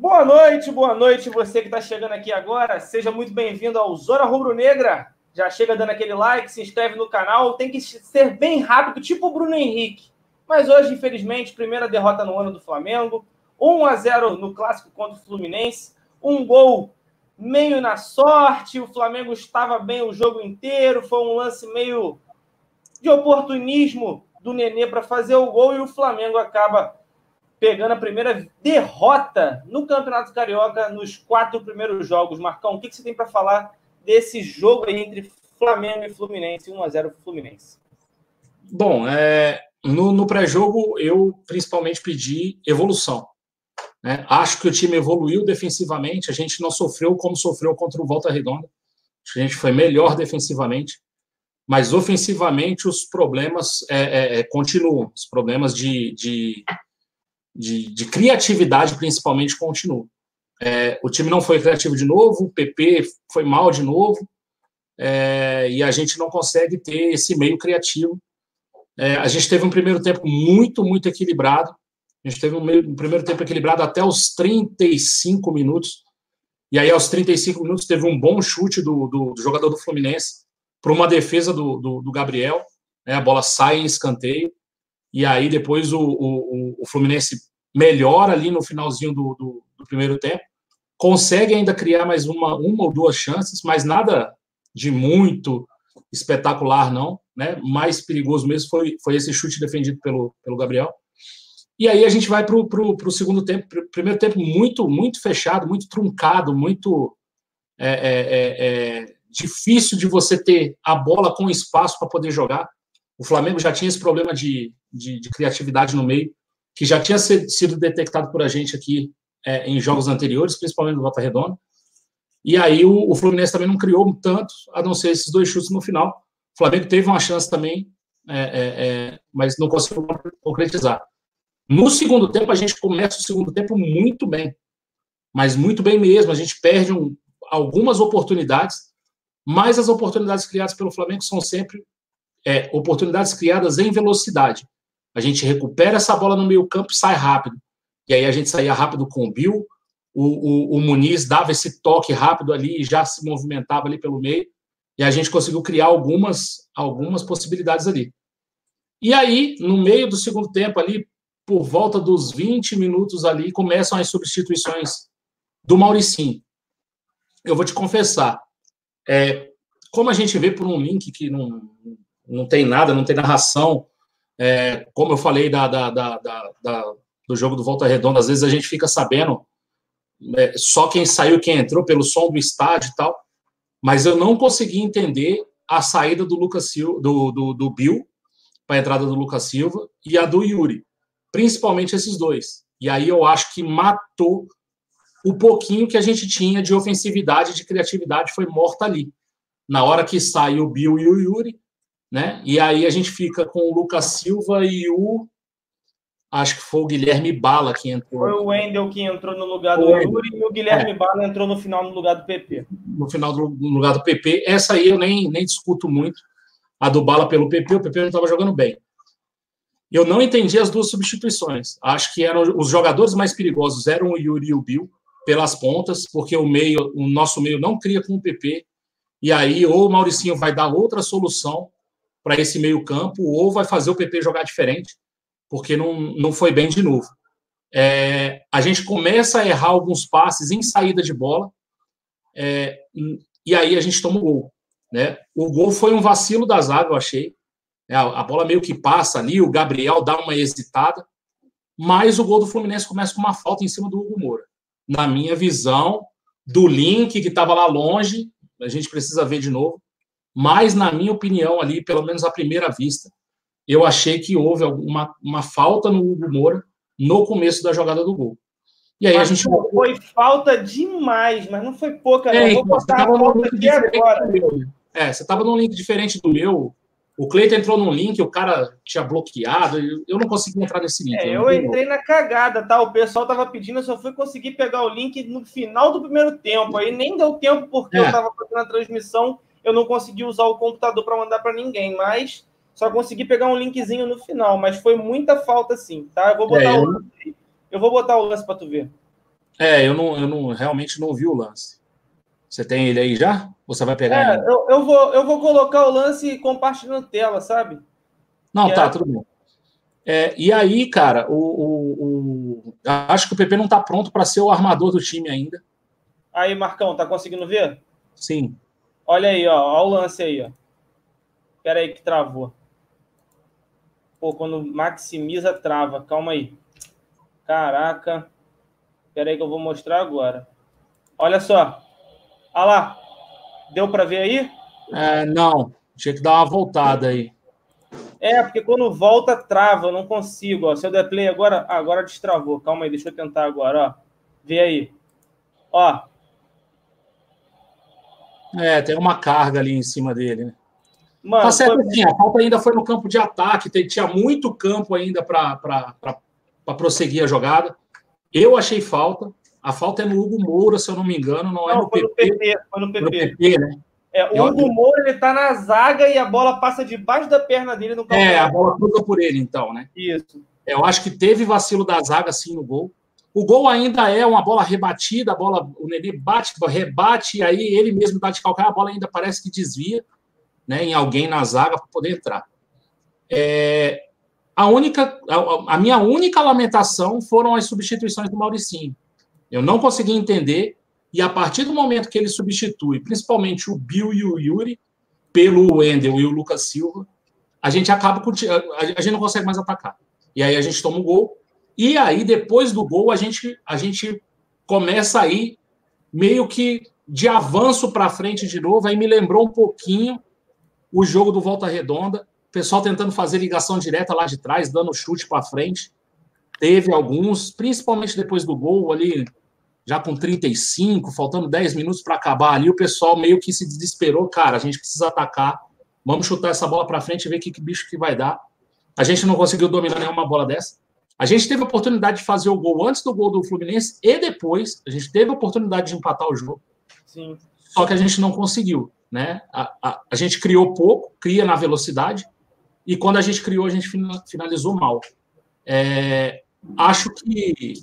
Boa noite, boa noite, você que está chegando aqui agora. Seja muito bem-vindo ao Zona Rubro Negra. Já chega dando aquele like, se inscreve no canal. Tem que ser bem rápido, tipo o Bruno Henrique. Mas hoje, infelizmente, primeira derrota no ano do Flamengo. 1 a 0 no clássico contra o Fluminense. Um gol meio na sorte. O Flamengo estava bem o jogo inteiro. Foi um lance meio de oportunismo do Nenê para fazer o gol e o Flamengo acaba pegando a primeira derrota no Campeonato Carioca nos quatro primeiros jogos. Marcão, o que você tem para falar desse jogo aí entre Flamengo e Fluminense, 1 a 0 Fluminense? Bom, é, no, no pré-jogo eu principalmente pedi evolução. Né? Acho que o time evoluiu defensivamente, a gente não sofreu como sofreu contra o Volta Redonda. A gente foi melhor defensivamente, mas ofensivamente os problemas é, é, é continuam. Os problemas de, de de, de criatividade, principalmente, continua. É, o time não foi criativo de novo, o PP foi mal de novo, é, e a gente não consegue ter esse meio criativo. É, a gente teve um primeiro tempo muito, muito equilibrado. A gente teve um, meio, um, primeiro tempo equilibrado até os 35 minutos. E aí, aos 35 minutos, teve um bom chute do, do, do jogador do Fluminense para uma defesa do, do, Gabriel. Né, a bola sai em escanteio. E aí depois o, o, o Fluminense melhora ali no finalzinho do, do, do, primeiro tempo, consegue ainda criar mais uma, uma ou duas chances, mas nada de muito espetacular, não. Né? Mais perigoso mesmo foi, foi esse chute defendido pelo, pelo Gabriel. E aí a gente vai para o segundo tempo, primeiro tempo muito, muito fechado, muito truncado, muito é, é, é, é difícil de você ter a bola com espaço para poder jogar. O Flamengo já tinha esse problema de, de, de criatividade no meio, que já tinha sido detectado por a gente aqui é, em jogos anteriores, principalmente no Volta Redonda. E aí o, o, Fluminense também não criou tanto, a não ser esses dois chutes no final. O Flamengo teve uma chance também, é, é, é mas não conseguiu concretizar. No segundo tempo, a gente começa o segundo tempo muito bem, mas muito bem mesmo. A gente perde um, algumas oportunidades, mas as oportunidades criadas pelo Flamengo são sempre é, oportunidades criadas em velocidade. A gente recupera essa bola no meio campo e sai rápido. E aí a gente saía rápido com o Bill, o, o, o Muniz dava esse toque rápido ali e já se movimentava ali pelo meio. E a gente conseguiu criar algumas, algumas possibilidades ali. E aí, no meio do segundo tempo ali, por volta dos 20 minutos ali, começam as substituições do Mauricinho. Eu vou te confessar, é, como a gente vê por um link que não, não tem nada, não tem narração. É, como eu falei da, da, da, do jogo do Volta Redonda, às vezes a gente fica sabendo é, só quem saiu quem entrou pelo som do estádio e tal, mas eu não consegui entender a saída do Lucas Silva, do, do, do Bill para a entrada do Lucas Silva e a do Yuri, principalmente esses dois. E aí eu acho que matou o pouquinho que a gente tinha de ofensividade, de criatividade, foi morta ali. Na hora que saiu o Bill e o Yuri, né? E aí a gente fica com o Lucas Silva e o acho que foi o Guilherme Bala que entrou. Foi o Wendel que entrou no lugar do Yuri e o Guilherme é. Bala entrou no final no lugar do PP. No final do no lugar do PP. Essa aí eu nem, nem discuto muito. A do Bala pelo PP, o PP não estava jogando bem. Eu não entendi as duas substituições. Acho que eram os jogadores mais perigosos eram o Yuri e o Bill pelas pontas, porque o meio, o nosso meio não cria com o PP. E aí ou o Mauricinho vai dar outra solução para esse meio-campo, ou vai fazer o PP jogar diferente, porque não, não foi bem de novo. É, a gente começa a errar alguns passes em saída de bola, é, e aí a gente toma o gol. Né? O gol foi um vacilo da zaga, eu achei. É, a bola meio que passa ali, o Gabriel dá uma hesitada, mas o gol do Fluminense começa com uma falta em cima do Hugo Moura. Na minha visão, do link que estava lá longe, a gente precisa ver de novo. Mas, na minha opinião, ali, pelo menos à primeira vista, eu achei que houve uma, uma falta no Hugo Moura no começo da jogada do gol. E aí mas, a gente. Foi falta demais, mas não foi pouca, é, Vou então, botar a aqui agora. Né? É, você estava num link diferente do meu. O Cleiton entrou num link, o cara tinha bloqueado. Eu não consegui entrar nesse link. É, eu, entrei na cagada, tá? O pessoal tava pedindo, eu só fui conseguir pegar o link no final do primeiro tempo. Aí nem deu tempo porque é. eu tava fazendo a transmissão eu não consegui usar o computador para mandar para ninguém, mas só consegui pegar um linkzinho no final, mas foi muita falta sim, tá? Eu vou botar é, o lance, eu vou botar o lance para tu ver. É, eu não, eu não realmente não vi o lance. Você tem ele aí já? Ou você vai pegar é, ele? Eu, eu, vou, eu vou colocar o lance compartilhando tela, sabe? Não, que tá, é... tudo bem. É, e aí, cara, o, o, o, acho que o PP não tá pronto para ser o armador do time ainda. Aí, Marcão, tá conseguindo ver? Sim. Olha aí, ó, ó o lance aí, ó. Espera aí que travou. Pô, quando maximiza, trava. Calma aí. Caraca. Espera aí que eu vou mostrar agora. Olha só. Olha lá. Deu para ver aí? É, não. Tinha que dar uma voltada aí. É, porque quando volta, trava. Eu não consigo. Ó. Se eu der play agora... agora destravou. Calma aí, deixa eu tentar agora. Ó. Vê aí. Ó. É, tem uma carga ali em cima dele, né? Mano, tá certo, foi... assim, a falta ainda foi no campo de ataque, tinha muito campo ainda para prosseguir a jogada. Eu achei falta. A falta é no Hugo Moura, se eu não me engano, não, é não é no foi PP. No PP. Foi no PP, no PP né? É, o eu... Hugo Moura ele tá na zaga e a bola passa debaixo da perna dele no campo. É, a bola cruza por ele, então, né? Isso. Eu acho que teve vacilo da zaga, sim, no gol. O gol ainda é uma bola rebatida, a bola, o Nenê bate, rebate, e aí ele mesmo dá de calcar, a bola ainda parece que desvia né, em alguém na zaga para poder entrar. É, a, única, a, a, minha única lamentação foram as substituições do Mauricinho. Eu não consegui entender, e a partir do momento que ele substitui, principalmente o Bill e o Yuri, pelo Wendel e o Lucas Silva, a gente acaba a, a gente não consegue mais atacar. E aí a gente toma o um gol, e aí depois do gol a gente, a gente começa a ir meio que de avanço para frente de novo, aí me lembrou um pouquinho o jogo do Volta Redonda, o pessoal tentando fazer ligação direta lá de trás, dando chute para frente. Teve alguns, principalmente depois do gol ali, já com 35, faltando 10 minutos para acabar ali, o pessoal meio que se desesperou, cara, a gente precisa atacar, vamos chutar essa bola para frente e ver que, que bicho que vai dar. A gente não conseguiu dominar nenhuma bola dessa. A gente teve a oportunidade de fazer o gol antes do gol do Fluminense e depois. A gente teve a oportunidade de empatar o jogo. Sim. Só que a gente não conseguiu. Né? A, a, a, gente criou pouco, cria na velocidade, e quando a gente criou, a gente finalizou mal. É, acho que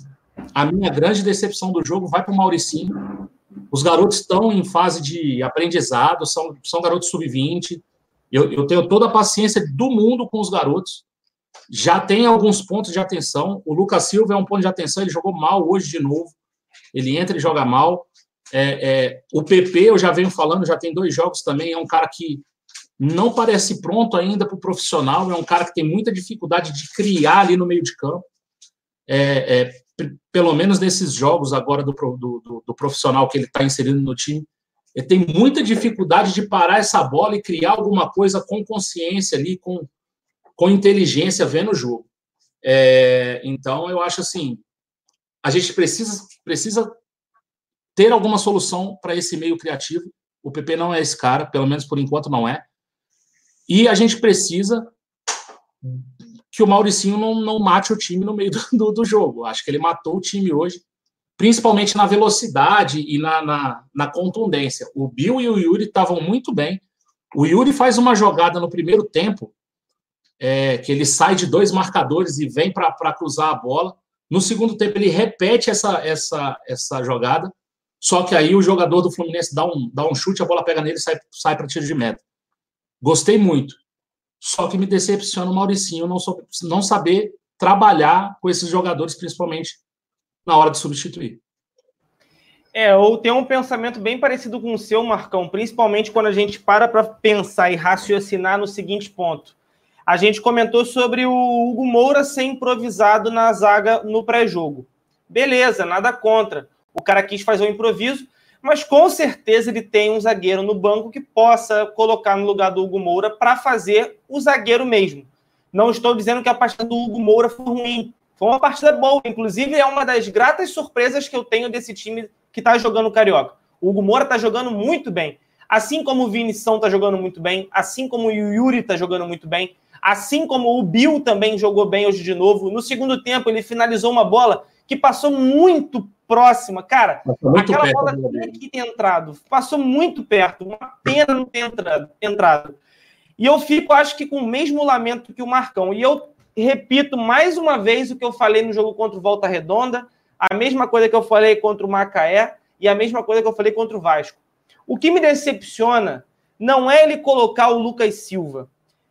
a minha grande decepção do jogo vai para o Mauricinho. Os garotos estão em fase de aprendizado, são, são garotos sub-20. Eu, eu tenho toda a paciência do mundo com os garotos. Já tem alguns pontos de atenção. O Lucas Silva é um ponto de atenção, ele jogou mal hoje de novo. Ele entra e joga mal. É, é, o PP, eu já venho falando, já tem dois jogos também, é um cara que não parece pronto ainda para o profissional, é um cara que tem muita dificuldade de criar ali no meio de campo. É, é pelo menos nesses jogos agora do, do, do profissional que ele está inserindo no time, ele tem muita dificuldade de parar essa bola e criar alguma coisa com consciência ali, com, com inteligência, vendo o jogo. É, então, eu acho assim, a gente precisa, precisa ter alguma solução para esse meio criativo. O PP não é esse cara, pelo menos por enquanto não é. E a gente precisa que o Mauricinho não, não mate o time no meio do, do, jogo. Acho que ele matou o time hoje, principalmente na velocidade e na, na, na contundência. O Bill e o Yuri estavam muito bem. O Yuri faz uma jogada no primeiro tempo, é, que ele sai de dois marcadores e vem para cruzar a bola. No segundo tempo, ele repete essa, essa, essa jogada só que aí o jogador do Fluminense dá um, dá um chute, a bola pega nele e sai, sai para tiro de meta. Gostei muito. Só que me decepciona o Mauricinho não, não saber trabalhar com esses jogadores, principalmente na hora de substituir. É, ou tem um pensamento bem parecido com o seu, Marcão, principalmente quando a gente para para pensar e raciocinar no seguinte ponto. A gente comentou sobre o Hugo Moura ser improvisado na zaga no pré-jogo. Beleza, nada contra. O cara quis fazer um improviso, mas com certeza ele tem um zagueiro no banco que possa colocar no lugar do Hugo Moura para fazer o zagueiro mesmo. Não estou dizendo que a partida do Hugo Moura foi ruim. Foi uma partida boa. Inclusive, é uma das gratas surpresas que eu tenho desse time que está jogando Carioca. O Hugo Moura está jogando muito bem. Assim como o Vinição está jogando muito bem, assim como o Yuri está jogando muito bem, assim como o Bill também jogou bem hoje de novo. No segundo tempo, ele finalizou uma bola que passou muito próxima. Cara, aquela perto, bola tinha que ter entrado. Passou muito perto. Uma pena não ter entrado, entrado. E eu fico, acho que, com o mesmo lamento que o Marcão. E eu repito mais uma vez o que eu falei no jogo contra o Volta Redonda. A mesma coisa que eu falei contra o Macaé e a mesma coisa que eu falei contra o Vasco. O que me decepciona não é ele colocar o Lucas Silva.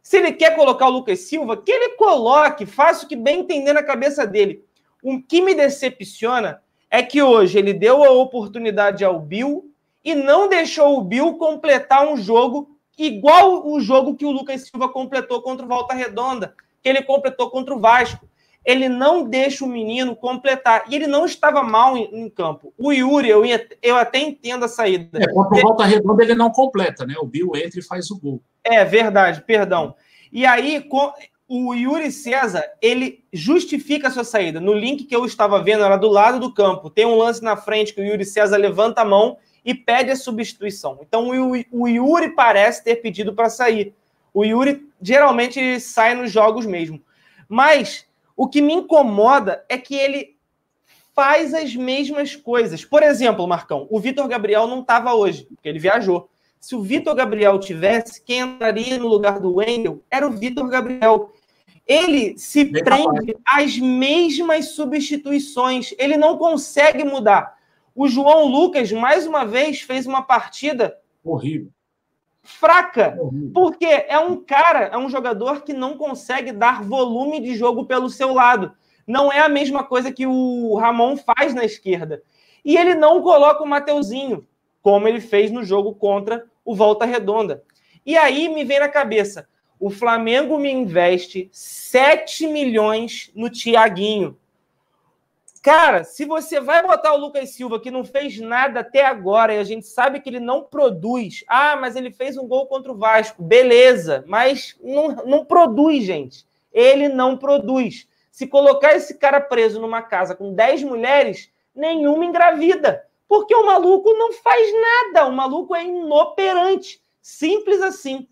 Se ele quer colocar o Lucas Silva, que ele coloque, faça o que bem entender na cabeça dele. O que me decepciona é que hoje ele deu a oportunidade ao Bill e não deixou o Bill completar um jogo igual o jogo que o Lucas Silva completou contra o Volta Redonda, que ele completou contra o Vasco. Ele não deixa o menino completar. E ele não estava mal em, em campo. O Yuri, eu, ia, eu até entendo a saída. É, contra o Volta Redonda ele não completa, né? O Bill entra e faz o gol. É verdade, perdão. E aí, o Yuri César, ele justifica a sua saída. No link que eu estava vendo, era do lado do campo. Tem um lance na frente que o Yuri César levanta a mão e pede a substituição. Então o Yuri parece ter pedido para sair. O Yuri geralmente sai nos jogos mesmo. Mas o que me incomoda é que ele faz as mesmas coisas. Por exemplo, Marcão, o Vitor Gabriel não estava hoje, porque ele viajou. Se o Vitor Gabriel tivesse, quem entraria no lugar do Wendel era o Vitor Gabriel. Ele se Bem prende às mesmas substituições. Ele não consegue mudar. O João Lucas, mais uma vez, fez uma partida horrível. Fraca, horrível. porque é um cara, é um jogador que não consegue dar volume de jogo pelo seu lado. Não é a mesma coisa que o Ramon faz na esquerda. E ele não coloca o Mateuzinho, como ele fez no jogo contra o Volta Redonda. E aí me vem na cabeça: o Flamengo me investe 7 milhões no Tiaguinho. Cara, se você vai botar o Lucas Silva, que não fez nada até agora, e a gente sabe que ele não produz. Ah, mas ele fez um gol contra o Vasco. Beleza, mas não, não produz, gente. Ele não produz. Se colocar esse cara preso numa casa com 10 mulheres, nenhuma engravida. Porque o maluco não faz nada. O maluco é inoperante. Simples assim.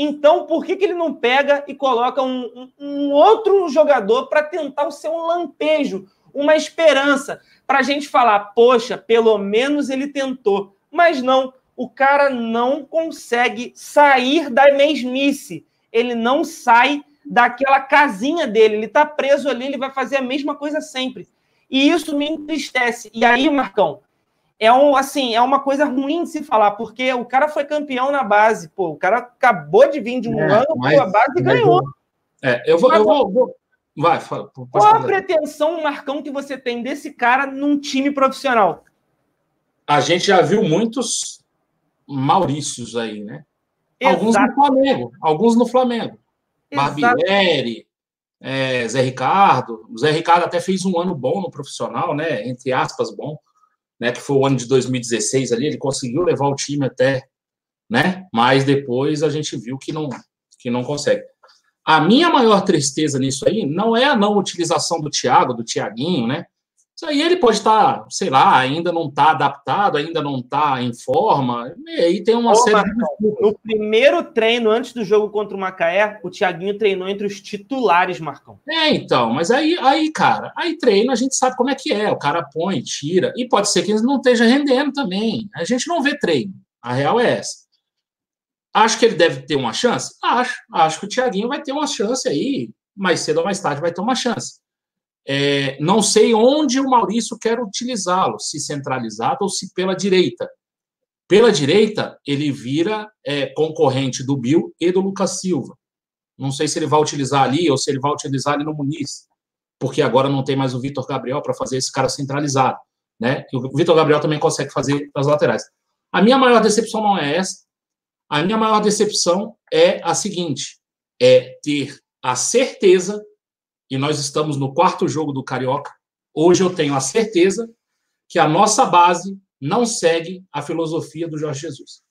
Então, por que, que ele não pega e coloca um, um, um outro jogador para tentar o seu lampejo? Uma esperança para a gente falar, poxa, pelo menos ele tentou. Mas não, o cara não consegue sair da mesmice. Ele não sai daquela casinha dele. Ele está preso ali, ele vai fazer a mesma coisa sempre. E isso me entristece. E aí, Marcão, é um assim, é uma coisa ruim de se falar, porque o cara foi campeão na base, pô, o cara acabou de vir de um é, ano, mas, a base ganhou. É, eu vou, eu vou, vou, Vai, fala. Qual a pretensão, Marcão, que você tem desse cara num time profissional? A gente já viu muitos Maurícios aí, né? Exato. Alguns no Flamengo, alguns no Flamengo. Barbieri, é, Zé Ricardo. O Zé Ricardo até fez um ano bom no profissional, né? Entre aspas, bom, né? Que foi o ano de 2016 ali, ele conseguiu levar o time até, né? Mas depois a gente viu que não, que não consegue. A minha maior tristeza nisso aí não é a não utilização do Thiago, do Tiaguinho, né? Isso aí ele pode estar, sei lá, ainda não está adaptado, ainda não está em forma. E aí tem uma Ô, série Marcão, de... No primeiro treino, antes do jogo contra o Macaé, o Tiaguinho treinou entre os titulares, Marcão. É, então, mas aí, aí, cara, aí treino a gente sabe como é que é. O cara põe, tira. E pode ser que ele não esteja rendendo também. A gente não vê treino. A real é essa. Acho que ele deve ter uma chance? Acho. Acho que o Thiaguinho vai ter uma chance aí, mais cedo ou mais tarde vai ter uma chance. É, não sei onde o Maurício quer utilizá-lo, se centralizado ou se pela direita. Pela direita, ele vira é, concorrente do Bill e do Lucas Silva. Não sei se ele vai utilizar ali ou se ele vai utilizar ali no Muniz, porque agora não tem mais o Vitor Gabriel para fazer esse cara centralizado. Né? O Vitor Gabriel também consegue fazer das laterais. A minha maior decepção não é essa. A minha maior decepção é a seguinte: é ter a certeza, e nós estamos no quarto jogo do Carioca, hoje eu tenho a certeza que a nossa base não segue a filosofia do Jorge Jesus.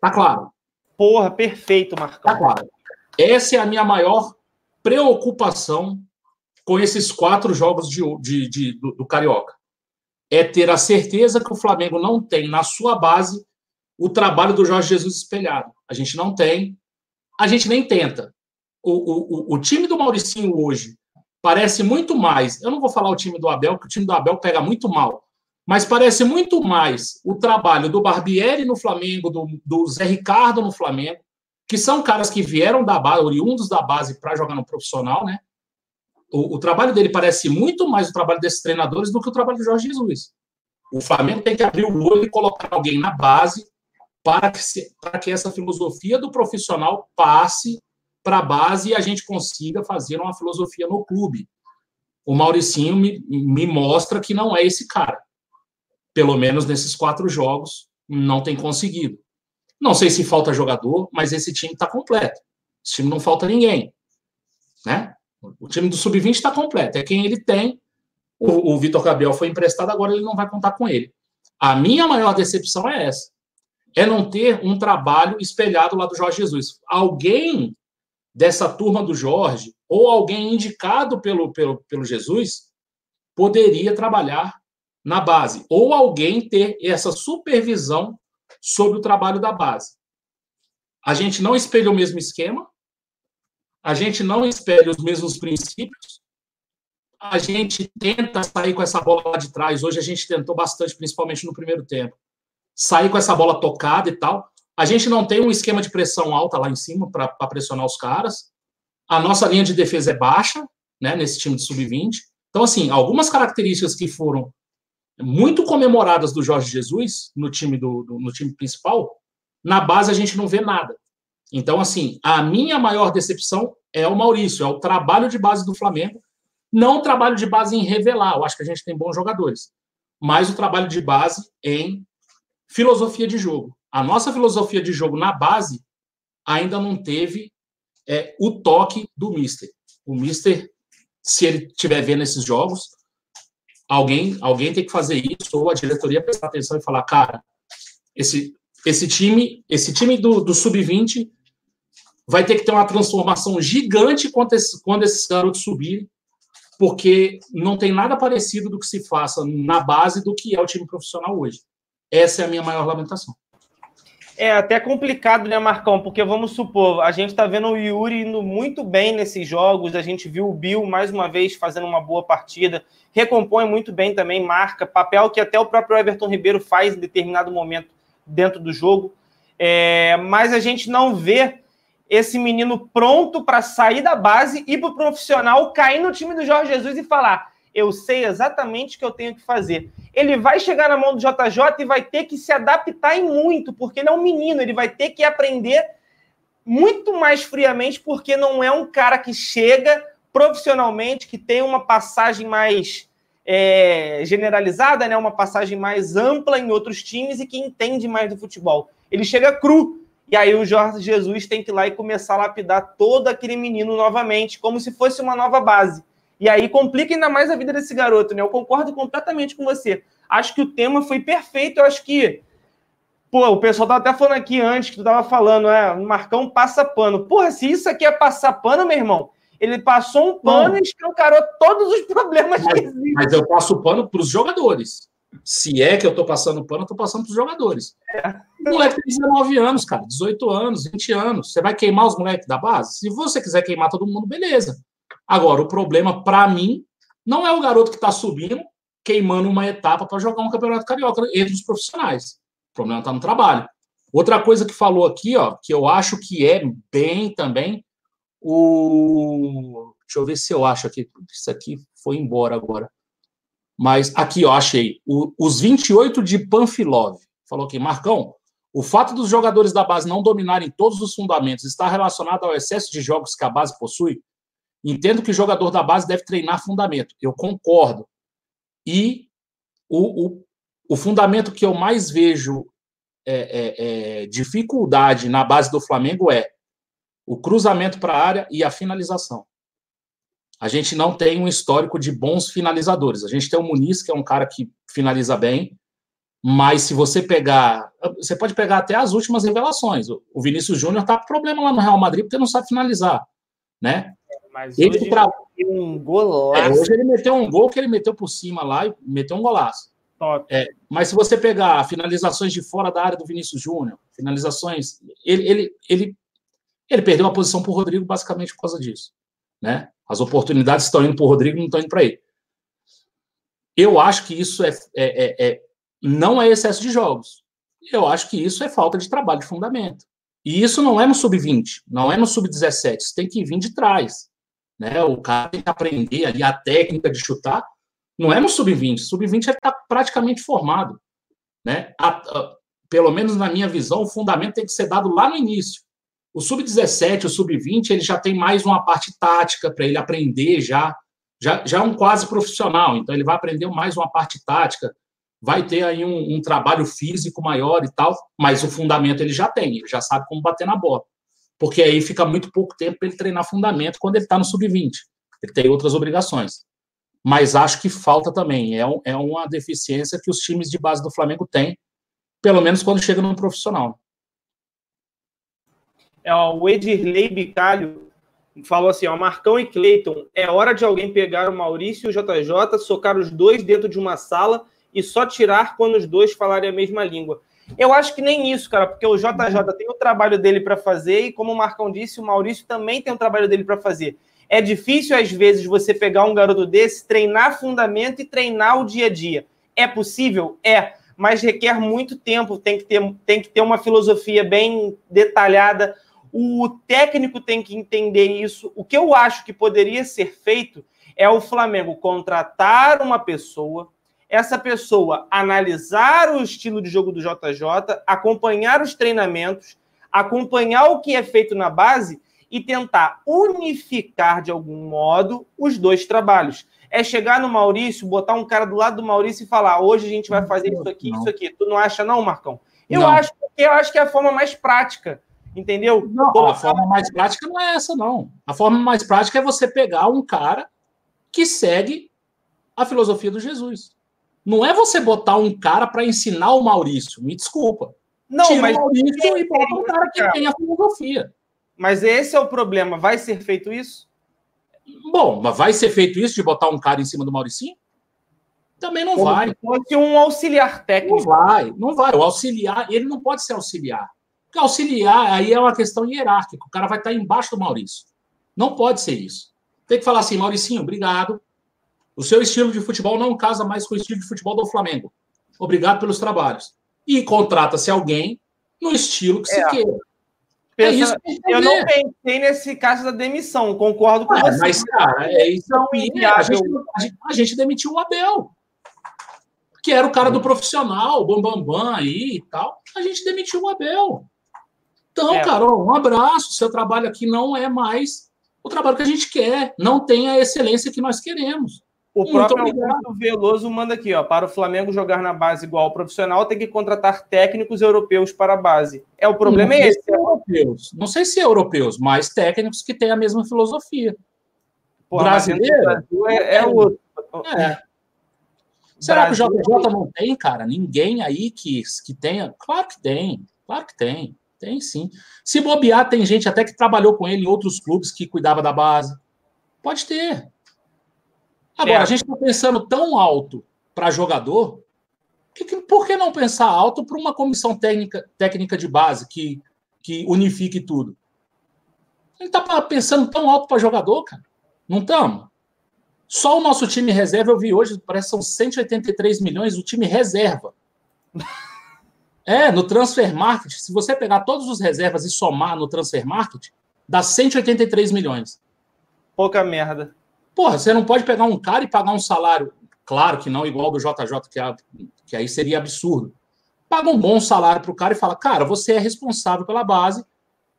Tá claro? Porra, perfeito, Marcão. Tá claro. Essa é a minha maior preocupação com esses quatro jogos de, de, de do, do Carioca. É ter a certeza que o Flamengo não tem na sua base o trabalho do Jorge Jesus espelhado. A gente não tem, a gente nem tenta. O, o, o time do Mauricinho hoje parece muito mais. Eu não vou falar o time do Abel, porque o time do Abel pega muito mal. Mas parece muito mais o trabalho do Barbieri no Flamengo, do, do Zé Ricardo no Flamengo, que são caras que vieram da base, oriundos da base, para jogar no profissional, né? o, o, trabalho dele parece muito mais o trabalho desses treinadores do que o trabalho do Jorge Jesus. O Flamengo tem que abrir o olho e colocar alguém na base para que, se, para que essa filosofia do profissional passe para a base e a gente consiga fazer uma filosofia no clube. O Mauricinho me, me mostra que não é esse cara. Pelo menos nesses quatro jogos, não tem conseguido. Não sei se falta jogador, mas esse time está completo. Esse time não falta ninguém. Né? O time do Sub-20 está completo. É quem ele tem. O, o Vitor Gabriel foi emprestado, agora ele não vai contar com ele. A minha maior decepção é essa. É não ter um trabalho espelhado lá do Jorge Jesus. Alguém dessa turma do Jorge, ou alguém indicado pelo, pelo, pelo Jesus, poderia trabalhar na base, ou alguém ter essa supervisão sobre o trabalho da base. A gente não espelha o mesmo esquema, a gente não espelha os mesmos princípios, a gente tenta sair com essa bola lá de trás. Hoje a gente tentou bastante, principalmente no primeiro tempo, sair com essa bola tocada e tal. A gente não tem um esquema de pressão alta lá em cima para pressionar os caras. A nossa linha de defesa é baixa, né, nesse time de sub-20. Então, assim, algumas características que foram muito comemoradas do Jorge Jesus no time do, do, no time principal, na base a gente não vê nada. Então, assim, a minha maior decepção é o Maurício, é o trabalho de base do Flamengo, não o trabalho de base em revelar. Eu acho que a gente tem bons jogadores, mas o trabalho de base em filosofia de jogo. A nossa filosofia de jogo na base ainda não teve é, o toque do Mister. O Mister, se ele estiver vendo esses jogos, alguém, alguém tem que fazer isso, ou a diretoria prestar atenção e falar, cara, esse, esse time, esse time do, do Sub-20 vai ter que ter uma transformação gigante quando, quando esses garotos subirem, porque não tem nada parecido do que se faça na base do que é o time profissional hoje. Essa é a minha maior lamentação. É até complicado, né, Marcão? Porque vamos supor, a gente está vendo o Yuri indo muito bem nesses jogos, a gente viu o Bill mais uma vez fazendo uma boa partida, recompõe muito bem também, marca, papel que até o próprio Everton Ribeiro faz em determinado momento dentro do jogo. É, mas a gente não vê esse menino pronto para sair da base, ir para o profissional, cair no time do Jorge Jesus e falar: eu sei exatamente o que eu tenho que fazer. Ele vai chegar na mão do JJ e vai ter que se adaptar em muito, porque ele é um menino, ele vai ter que aprender muito mais friamente, porque não é um cara que chega profissionalmente, que tem uma passagem mais é, generalizada, né, uma passagem mais ampla em outros times e que entende mais do futebol. Ele chega cru. E aí o Jorge Jesus tem que ir lá e começar a lapidar todo aquele menino novamente, como se fosse uma nova base. E aí complica ainda mais a vida desse garoto, né? Eu concordo completamente com você. Acho que o tema foi perfeito. Eu acho que. Pô, o pessoal tava até falando aqui antes que tu tava falando, é, o Marcão passa pano. Porra, se isso aqui é passar pano, meu irmão, ele passou um pano Não. e escancarou todos os problemas mas, que existem. Mas eu passo pano para os jogadores. Se é que eu tô passando pano, eu tô passando para os jogadores. É. O moleque tem 19 anos, cara, 18 anos, 20 anos. Você vai queimar os moleques da base? Se você quiser queimar todo mundo, beleza. Agora, o problema, para mim, não é o garoto que está subindo, queimando uma etapa para jogar um campeonato carioca entre os profissionais. O problema está no trabalho. Outra coisa que falou aqui, ó, que eu acho que é bem também, o. Deixa eu ver se eu acho aqui. Isso aqui foi embora agora. Mas aqui, ó, achei. O, os 28 de Panfilov. Falou aqui, Marcão, o fato dos jogadores da base não dominarem todos os fundamentos está relacionado ao excesso de jogos que a base possui? Entendo que o jogador da base deve treinar fundamento. Eu concordo. E o, o, o fundamento que eu mais vejo é, é, é, dificuldade na base do Flamengo é o cruzamento para a área e a finalização. A gente não tem um histórico de bons finalizadores. A gente tem o Muniz, que é um cara que finaliza bem, mas se você pegar. Você pode pegar até as últimas revelações. O Vinícius Júnior está com problema lá no Real Madrid porque não sabe finalizar. Né? Mas ele hoje tra... um golaço. É, hoje ele meteu um gol que ele meteu por cima lá e meteu um golaço. Top. É, mas se você pegar finalizações de fora da área do Vinícius Júnior, finalizações, ele, ele, ele, ele perdeu a posição para o Rodrigo basicamente por causa disso. Né? As oportunidades estão indo para o Rodrigo, não estão indo para ele. Eu acho que isso é, é, é, é, não é excesso de jogos. Eu acho que isso é falta de trabalho de fundamento. E isso não é no sub-20, não é no sub-17, isso tem que vir de trás. Né? O cara tem que aprender ali a técnica de chutar. Não é no sub-20. Sub-20 está praticamente formado, né? A, a, pelo menos na minha visão, o fundamento tem que ser dado lá no início. O sub-17, o sub-20, ele já tem mais uma parte tática para ele aprender já, já, já é um quase profissional, então ele vai aprender mais uma parte tática, vai ter aí um, um trabalho físico maior e tal, mas o fundamento ele já tem, ele já sabe como bater na bola. Porque aí fica muito pouco tempo para ele treinar fundamento quando ele está no sub-20. Ele tem outras obrigações. Mas acho que falta também. É, um, é uma deficiência que os times de base do Flamengo têm, pelo menos quando chega no profissional. É, ó, o Edirley Bicalho falou assim: ó, Marcão e Cleiton, é hora de alguém pegar o Maurício e o JJ, socar os dois dentro de uma sala e só tirar quando os dois falarem a mesma língua. Eu acho que nem isso, cara, porque o JJ tem o trabalho dele para fazer e, como o Marcão disse, o Maurício também tem o trabalho dele para fazer. É difícil, às vezes, você pegar um garoto desse, treinar fundamento e treinar o dia a dia. É possível? É mas requer muito tempo, tem que ter, tem que ter uma filosofia bem detalhada. O técnico tem que entender isso. O que eu acho que poderia ser feito é o Flamengo contratar uma pessoa, essa pessoa analisar o estilo de jogo do JJ, acompanhar os treinamentos, acompanhar o que é feito na base e tentar unificar de algum modo os dois trabalhos é chegar no Maurício, botar um cara do lado do Maurício e falar: hoje a gente vai fazer isso aqui, não. isso aqui. Tu não acha, não, Marcão? Eu não. acho que eu acho que é a forma mais prática. Entendeu? Não, a forma mais prática não é essa, não. A forma mais prática é você pegar um cara que segue a filosofia do Jesus. Não é você botar um cara para ensinar o Maurício. Me desculpa. Não, Tira mas o Maurício e bota um cara que tem a filosofia. Mas esse é o problema. Vai ser feito isso? Bom, mas vai ser feito isso de botar um cara em cima do Mauricinho? Também não Como vai. Pode um auxiliar técnico. Não vai, não vai. O auxiliar, ele não pode ser auxiliar. Porque auxiliar aí é uma questão hierárquica. O cara vai estar embaixo do Maurício. Não pode ser isso. Tem que falar assim, Mauricinho, obrigado. O seu estilo de futebol não casa mais com o estilo de futebol do Flamengo. Obrigado pelos trabalhos. E contrata-se alguém no estilo que é. se queira. Pensa, é isso eu não pensei nesse caso da demissão, concordo com ah, você. Mas, cara, é isso aí. A gente, a gente demitiu o Abel, que era o cara do profissional, o Bambambam bam, bam aí e tal. A gente demitiu o Abel. Então, é. Carol, um abraço. Seu trabalho aqui não é mais o trabalho que a gente quer. Não tem a excelência que nós queremos. O Muito próprio Augusto Veloso manda aqui, ó, para o Flamengo jogar na base igual ao profissional, tem que contratar técnicos europeus para a base. É o problema não é esse. É europeus. Não sei se é europeus, mas técnicos que têm a mesma filosofia. Brasileiro é, é outro. É. Será Brasil... que o JJ não tem, cara? Ninguém aí que, que tenha? Claro que tem, claro que tem. Tem sim. Se bobear, tem gente até que trabalhou com ele em outros clubes que cuidava da base. Pode ter. Agora, é. a gente está pensando tão alto para jogador, que, que, por que não pensar alto para uma comissão técnica, técnica de base que, que unifique tudo? A gente está pensando tão alto para jogador, cara. Não estamos? Só o nosso time reserva, eu vi hoje, parece que são 183 milhões, o time reserva. É, no Transfer Market, se você pegar todos os reservas e somar no Transfer Market, dá 183 milhões. Pouca merda. Porra, você não pode pegar um cara e pagar um salário, claro que não igual do JJ, que, é, que aí seria absurdo. Paga um bom salário para o cara e fala, cara, você é responsável pela base,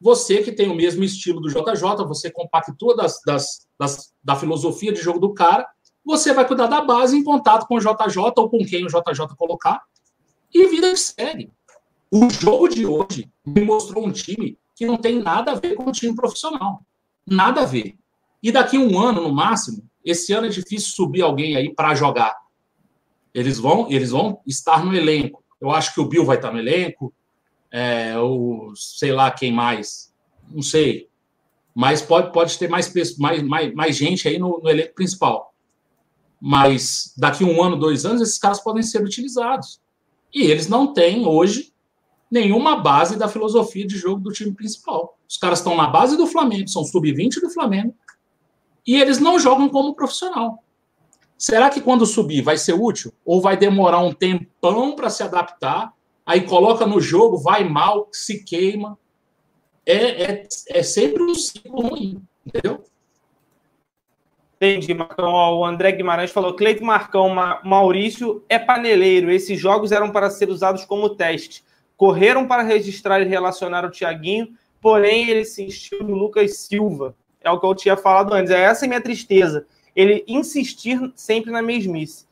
você que tem o mesmo estilo do JJ, você compactua das, das, das, da filosofia de jogo do cara, você vai cuidar da base em contato com o JJ ou com quem o JJ colocar, e vida segue. O jogo de hoje me mostrou um time que não tem nada a ver com o time profissional. Nada a ver. E daqui um ano, no máximo, esse ano é difícil subir alguém aí para jogar. Eles vão, eles vão estar no elenco. Eu acho que o Bill vai estar no elenco, é, ou sei lá quem mais, não sei. Mas pode, pode ter mais, mais, mais, mais gente aí no, no elenco principal. Mas daqui um ano, dois anos, esses caras podem ser utilizados. E eles não têm hoje nenhuma base da filosofia de jogo do time principal. Os caras estão na base do Flamengo, são sub-20 do Flamengo, e eles não jogam como profissional. Será que quando subir vai ser útil? Ou vai demorar um tempão para se adaptar? Aí coloca no jogo, vai mal, se queima. É, é, é sempre um ciclo ruim, entendeu? Entendi, Marcão. O André Guimarães falou: Cleito Marcão, Maurício é paneleiro. Esses jogos eram para ser usados como teste. Correram para registrar e relacionar o Tiaguinho, porém ele se insistiu no Lucas Silva. É o que eu tinha falado antes. É essa minha tristeza. Ele insistir sempre na mesmice.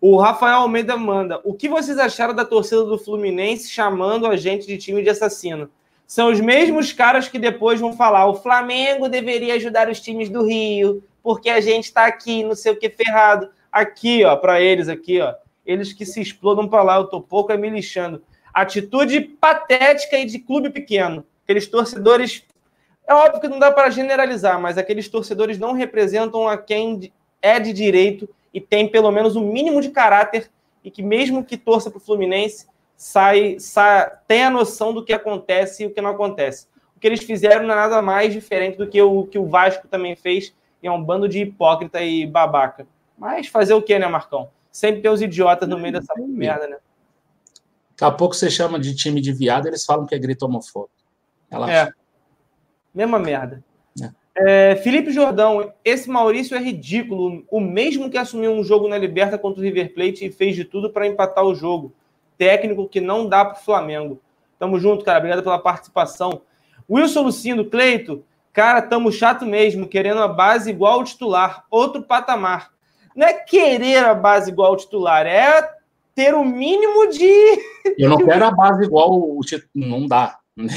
O Rafael Almeida manda: O que vocês acharam da torcida do Fluminense chamando a gente de time de assassino? São os mesmos caras que depois vão falar: o Flamengo deveria ajudar os times do Rio porque a gente está aqui, não sei o que, ferrado. Aqui, ó, para eles aqui, ó. Eles que se explodam para lá, eu tô pouco é me lixando. Atitude patética e de clube pequeno. Aqueles torcedores. É óbvio que não dá para generalizar, mas aqueles torcedores não representam a quem é de direito e tem pelo menos o um mínimo de caráter e que, mesmo que torça para o Fluminense, sai, sai, tem a noção do que acontece e o que não acontece. O que eles fizeram não é nada mais diferente do que o que o Vasco também fez e é um bando de hipócrita e babaca. Mas fazer o quê, né, Marcão? Sempre tem os idiotas no meio dessa merda, né? Daqui a pouco você chama de time de viado, eles falam que é grito homofóbico. É. Mesma merda. É. É, Felipe Jordão, esse Maurício é ridículo. O mesmo que assumiu um jogo na Liberta contra o River Plate e fez de tudo para empatar o jogo. Técnico que não dá para o Flamengo. Tamo junto, cara. Obrigado pela participação. Wilson Lucindo, Cleito, Cara, tamo chato mesmo, querendo a base igual ao titular, outro patamar. Não é querer a base igual ao titular, é ter o mínimo de. Eu não quero a base igual o titular. Não dá.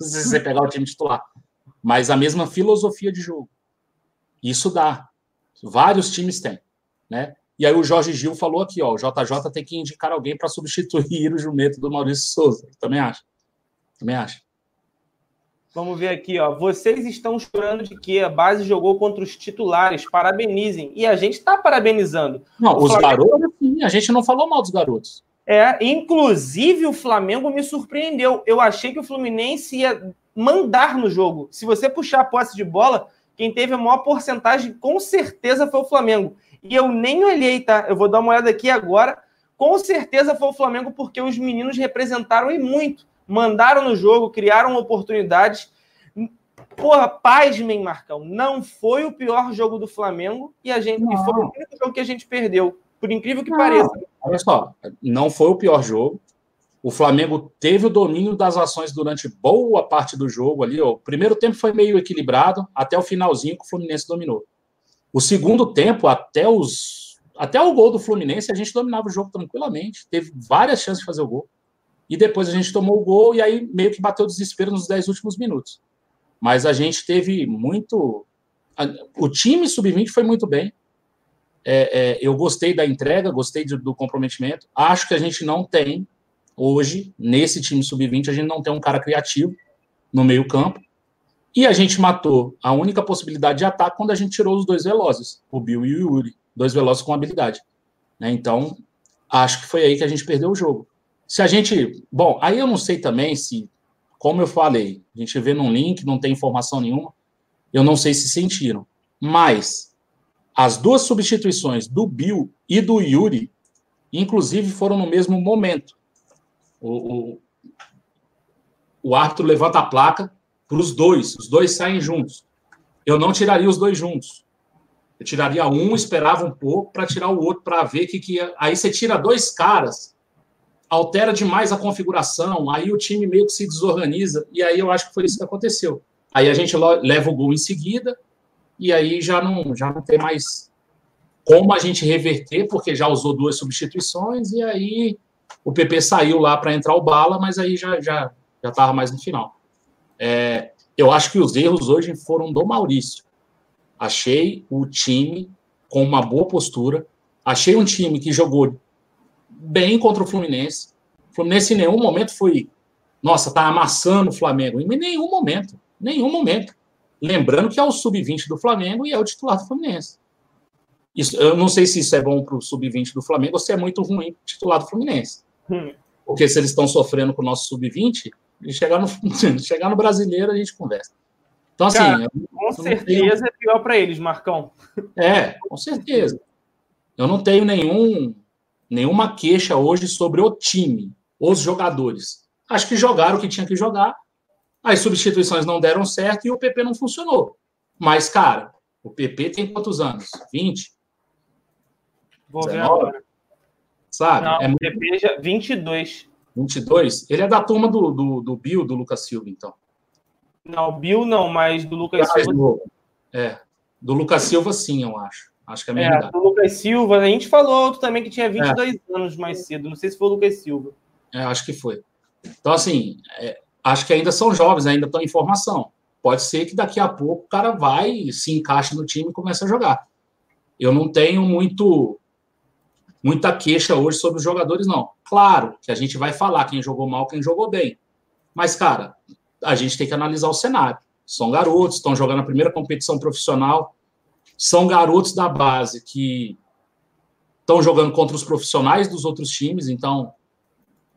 Se você pegar o time titular. Mas a mesma filosofia de jogo. Isso dá. Vários times têm. Né? E aí o Jorge Gil falou aqui, ó, o JJ tem que indicar alguém para substituir o jumento do Maurício Souza. Também acho. Também acho. Vamos ver aqui, ó. Vocês estão chorando de que a base jogou contra os titulares. Parabenizem. E a gente está parabenizando. Não, o os Flamengo... garotos, sim. A gente não falou mal dos garotos. É, inclusive o Flamengo me surpreendeu. Eu achei que o Fluminense ia mandar no jogo. Se você puxar a posse de bola, quem teve a maior porcentagem com certeza foi o Flamengo. E eu nem olhei, tá? Eu vou dar uma olhada aqui agora. Com certeza foi o Flamengo, porque os meninos representaram e muito mandaram no jogo, criaram oportunidades. Porra, pasmem, Marcão. Não foi o pior jogo do Flamengo e a gente e foi o único jogo que a gente perdeu, por incrível que não. pareça. Olha só, não foi o pior jogo. O Flamengo teve o domínio das ações durante boa parte do jogo ali. O primeiro tempo foi meio equilibrado, até o finalzinho que o Fluminense dominou. O segundo tempo, até os até o gol do Fluminense, a gente dominava o jogo tranquilamente. Teve várias chances de fazer o gol e depois a gente tomou o gol e aí meio que bateu o desespero nos 10 últimos minutos. Mas a gente teve muito. O time sub-20 foi muito bem. É, é, eu gostei da entrega, gostei do comprometimento. Acho que a gente não tem, hoje, nesse time sub-20, a gente não tem um cara criativo no meio-campo. E a gente matou a única possibilidade de ataque quando a gente tirou os dois velozes, o Bill e o Yuri, dois velozes com habilidade. Né? Então, acho que foi aí que a gente perdeu o jogo. Se a gente. Bom, aí eu não sei também se, como eu falei, a gente vê num link, não tem informação nenhuma, eu não sei se sentiram. Mas as duas substituições do Bill e do Yuri, inclusive, foram no mesmo momento. O, o, o árbitro levanta a placa para os dois, os dois saem juntos. Eu não tiraria os dois juntos. Eu tiraria um, esperava um pouco para tirar o outro para ver que, que ia. Aí você tira dois caras altera demais a configuração, aí o time meio que se desorganiza, e aí eu acho que foi isso que aconteceu. Aí a gente leva o gol em seguida, e aí já não, já não tem mais como a gente reverter, porque já usou duas substituições, e aí o PP saiu lá para entrar o bala, mas aí já já já estava mais no final. É, eu acho que os erros hoje foram do Maurício. Achei o time com uma boa postura, achei um time que jogou bem contra o Fluminense. O Fluminense em nenhum momento foi, nossa, tá amassando o Flamengo. Em nenhum momento. Nenhum momento. Lembrando que é o sub-20 do Flamengo e é o titular do Fluminense. Isso, eu não sei se isso é bom para o sub-20 do Flamengo ou se é muito ruim para o titular do Fluminense. Hum. Porque se eles estão sofrendo com o nosso sub-20, chegar no, chegar no brasileiro a gente conversa. Então, assim. Cara, com certeza tenho... é pior para eles, Marcão. É, com certeza. Eu não tenho nenhum nenhuma queixa hoje sobre o time, os jogadores. Acho que jogaram o que tinha que jogar, as substituições não deram certo e o PP não funcionou. Mas, cara, O PP tem quantos anos? 20? Vou 19? ver agora. Sabe? Não, é o PP já 22. 22? Ele é da turma do, do, do Bill, do Lucas Silva, então. Não, Bill não, mas do Lucas Silva. É, do Lucas Silva sim, eu acho. Acho que é a é, idade. do Lucas Silva, a gente falou outro também que tinha 22 é. anos mais cedo. Não sei se foi o Lucas Silva. É, acho que foi. Então, assim, é, acho que ainda são jovens, ainda estão em formação. Pode ser que daqui a pouco o cara vai, se encaixa no time e começa a jogar. Eu não tenho muito muita queixa hoje sobre os jogadores, não. Claro que a gente vai falar quem jogou mal, quem jogou bem. Mas, cara, a gente tem que analisar o cenário. São garotos, estão jogando a primeira competição profissional, são garotos da base que estão jogando contra os profissionais dos outros times, então.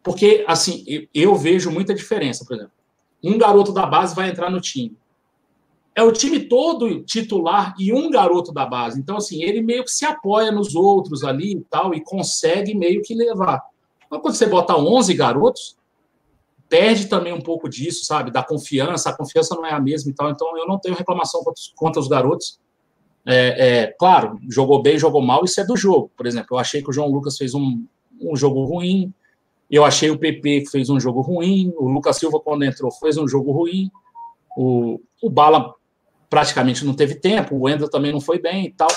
Porque, assim, eu vejo muita diferença, por exemplo. Um garoto da base vai entrar no time é o time todo titular e um garoto da base. Então, assim, ele meio que se apoia nos outros ali e tal, e consegue meio que levar. Mas quando você bota 11 garotos, perde também um pouco disso, sabe? Da confiança, a confiança não é a mesma e tal. Então, eu não tenho reclamação contra os garotos. É, é, claro, jogou bem, jogou mal, isso é do jogo. Por exemplo, eu achei que o João Lucas fez um, um jogo ruim, eu achei o PP que fez um jogo ruim, o Lucas Silva, quando entrou, fez um jogo ruim, o, o Bala praticamente não teve tempo, o Wendel também não foi bem e tal.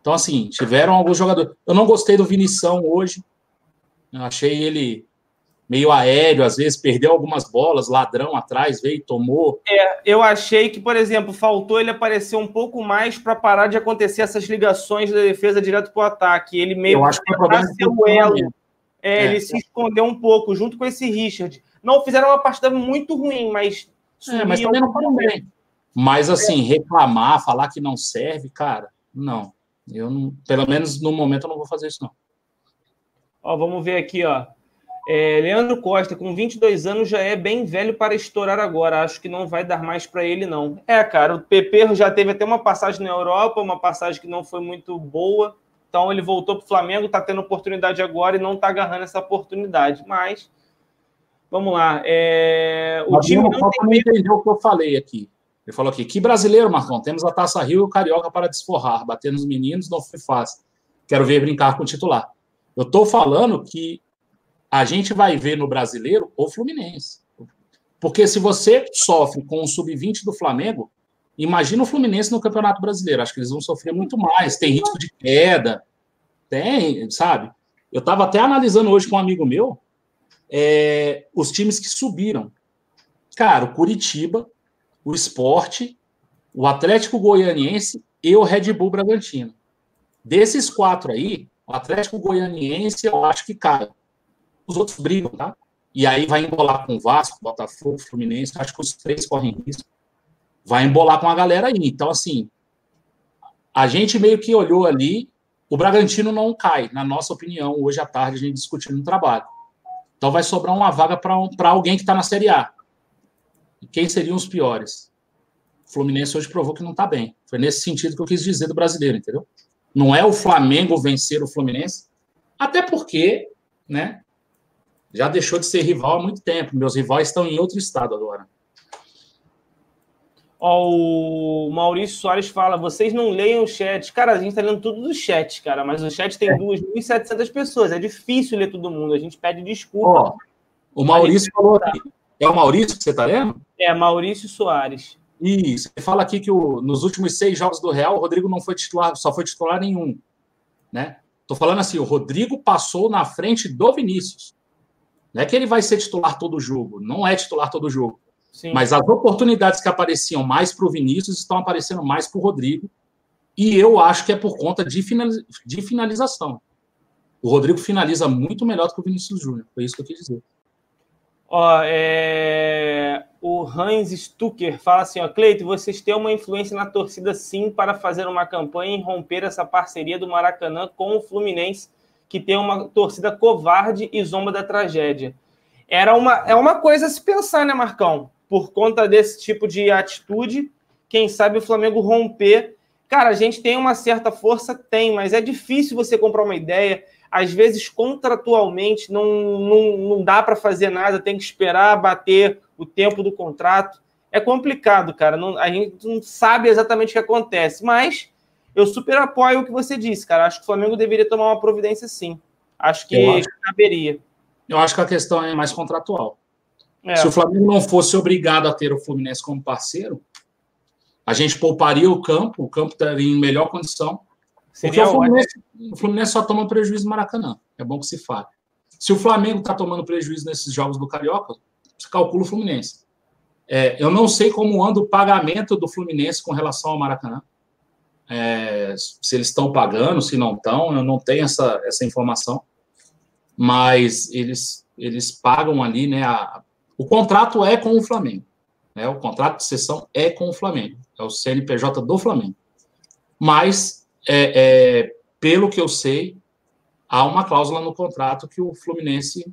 Então, assim, tiveram alguns jogadores. Eu não gostei do Vinição hoje. Eu achei ele meio aéreo, às vezes perdeu algumas bolas, ladrão atrás, veio, tomou. É, eu achei que, por exemplo, faltou ele aparecer um pouco mais para parar de acontecer essas ligações da defesa direto para o ataque. Ele meio eu acho que problema é o elo. É, é, ele se escondeu um pouco junto com esse Richard. Não fizeram uma partida muito ruim, mas. É, mas também não foram bem. Mas, assim, reclamar, falar que não serve, cara, não. Eu não, pelo menos no momento eu não vou fazer isso, não. Ó, vamos ver aqui, ó. É, Leandro Costa, com 22 anos, já é bem velho para estourar agora. Acho que não vai dar mais para ele, não. É, cara, o PP já teve até uma passagem na Europa, uma passagem que não foi muito boa. Então ele voltou para o Flamengo, está tendo oportunidade agora e não está agarrando essa oportunidade. Mas, vamos lá. É... O Mas time não, não entendeu o que eu falei aqui. Ele falou aqui: que brasileiro, Marcão? Temos a Taça Rio e o Carioca para desforrar. Bater nos meninos não foi fácil. Quero ver brincar com o titular. Eu estou falando que a gente vai ver no brasileiro o Fluminense. Porque se você sofre com o sub-20 do Flamengo, imagina o Fluminense no Campeonato Brasileiro. Acho que eles vão sofrer muito mais. Tem risco de queda. Tem, sabe? Eu estava até analisando hoje com um amigo meu é, os times que subiram. Cara, o Curitiba o Esporte, o Atlético Goianiense e o Red Bull Bragantino. Desses quatro aí, o Atlético Goianiense eu acho que cai. Os outros brigam, tá? E aí vai embolar com o Vasco, Botafogo, Fluminense, acho que os três correm risco. Vai embolar com a galera aí. Então, assim, a gente meio que olhou ali, o Bragantino não cai, na nossa opinião, hoje à tarde a gente discutindo no trabalho. Então vai sobrar uma vaga para um, alguém que está na Série A. E quem seriam os piores? O Fluminense hoje provou que não está bem. Foi nesse sentido que eu quis dizer do brasileiro, entendeu? Não é o Flamengo vencer o Fluminense, até porque, né? Já deixou de ser rival há muito tempo. Meus rivais estão em outro estado agora. Ó, o Maurício Soares fala: vocês não leiam o chat. Cara, a gente tá lendo tudo do chat, cara, mas o chat tem é. 2.700 pessoas. É difícil ler todo mundo. A gente pede desculpa. Ó, o Maurício falou aqui: é o Maurício que você está lendo? É, Maurício Soares. Isso. Ele fala aqui que o, nos últimos seis jogos do Real, o Rodrigo não foi titular, só foi titular nenhum. Né? Tô falando assim, o Rodrigo passou na frente do Vinícius. Não é que ele vai ser titular todo jogo, não é titular todo jogo. Sim. Mas as oportunidades que apareciam mais para o Vinícius estão aparecendo mais para o Rodrigo. E eu acho que é por conta de, de finalização. O Rodrigo finaliza muito melhor do que o Vinícius Júnior. Foi isso que eu quis dizer. Ó, é... O Hans Stucker fala assim: ó, Cleito, vocês têm uma influência na torcida sim para fazer uma campanha e romper essa parceria do Maracanã com o Fluminense, que tem uma torcida covarde e zomba da tragédia. Era uma, é uma coisa a se pensar, né, Marcão? Por conta desse tipo de atitude, quem sabe o Flamengo romper. Cara, a gente tem uma certa força? Tem, mas é difícil você comprar uma ideia às vezes contratualmente não, não, não dá para fazer nada, tem que esperar bater o tempo do contrato. É complicado, cara. Não, a gente não sabe exatamente o que acontece, mas eu super apoio o que você disse, cara. Acho que o Flamengo deveria tomar uma providência sim. Acho que acho, caberia. Eu acho que a questão é mais contratual. É. Se o Flamengo não fosse obrigado a ter o Fluminense como parceiro, a gente pouparia o campo, o campo estaria em melhor condição. Seria porque o Fluminense, o Fluminense só toma prejuízo no Maracanã. É bom que se fale. Se o Flamengo está tomando prejuízo nesses jogos do Carioca, você calcula o Fluminense. É, eu não sei como anda o pagamento do Fluminense com relação ao Maracanã. É, se eles estão pagando, se não estão, eu não tenho essa, essa informação. Mas eles, eles pagam ali, né? A, o contrato é com o Flamengo. Né, o contrato de cessão é com o Flamengo. É o CNPJ do Flamengo. Mas, é, é, pelo que eu sei, há uma cláusula no contrato que o Fluminense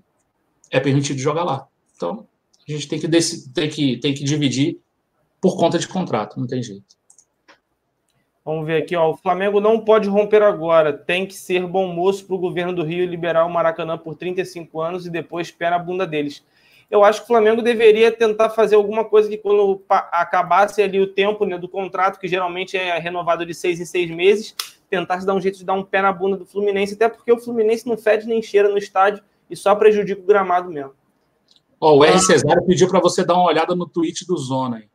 é permitido jogar lá. Então, a gente tem que, tem que, tem que dividir por conta de contrato, não tem jeito. Vamos ver aqui, ó. O Flamengo não pode romper agora. Tem que ser bom moço para o governo do Rio liberar o Maracanã por 35 anos e depois pé na bunda deles. Eu acho que o Flamengo deveria tentar fazer alguma coisa que, quando acabasse ali o tempo né, do contrato, que geralmente é renovado de seis em seis meses, tentasse dar um jeito de dar um pé na bunda do Fluminense, até porque o Fluminense não fede nem cheira no estádio e só prejudica o gramado mesmo. Ó, o R. Cesário pediu para você dar uma olhada no tweet do Zona aí.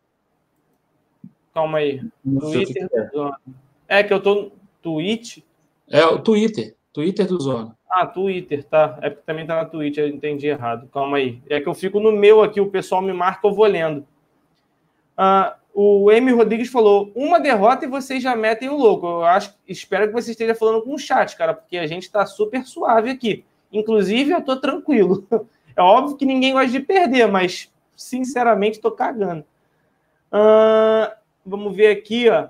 Calma aí. Twitter do Zona. É que eu tô no tweet? É o Twitter. Twitter do Zona. Ah, Twitter, tá. É porque também tá na Twitch, eu entendi errado. Calma aí. É que eu fico no meu aqui, o pessoal me marca, eu vou lendo. Ah, o M. Rodrigues falou: uma derrota e vocês já metem o louco. Eu acho, espero que você esteja falando com o chat, cara, porque a gente tá super suave aqui. Inclusive, eu tô tranquilo. É óbvio que ninguém gosta de perder, mas sinceramente tô cagando. Uh, vamos ver aqui, ó.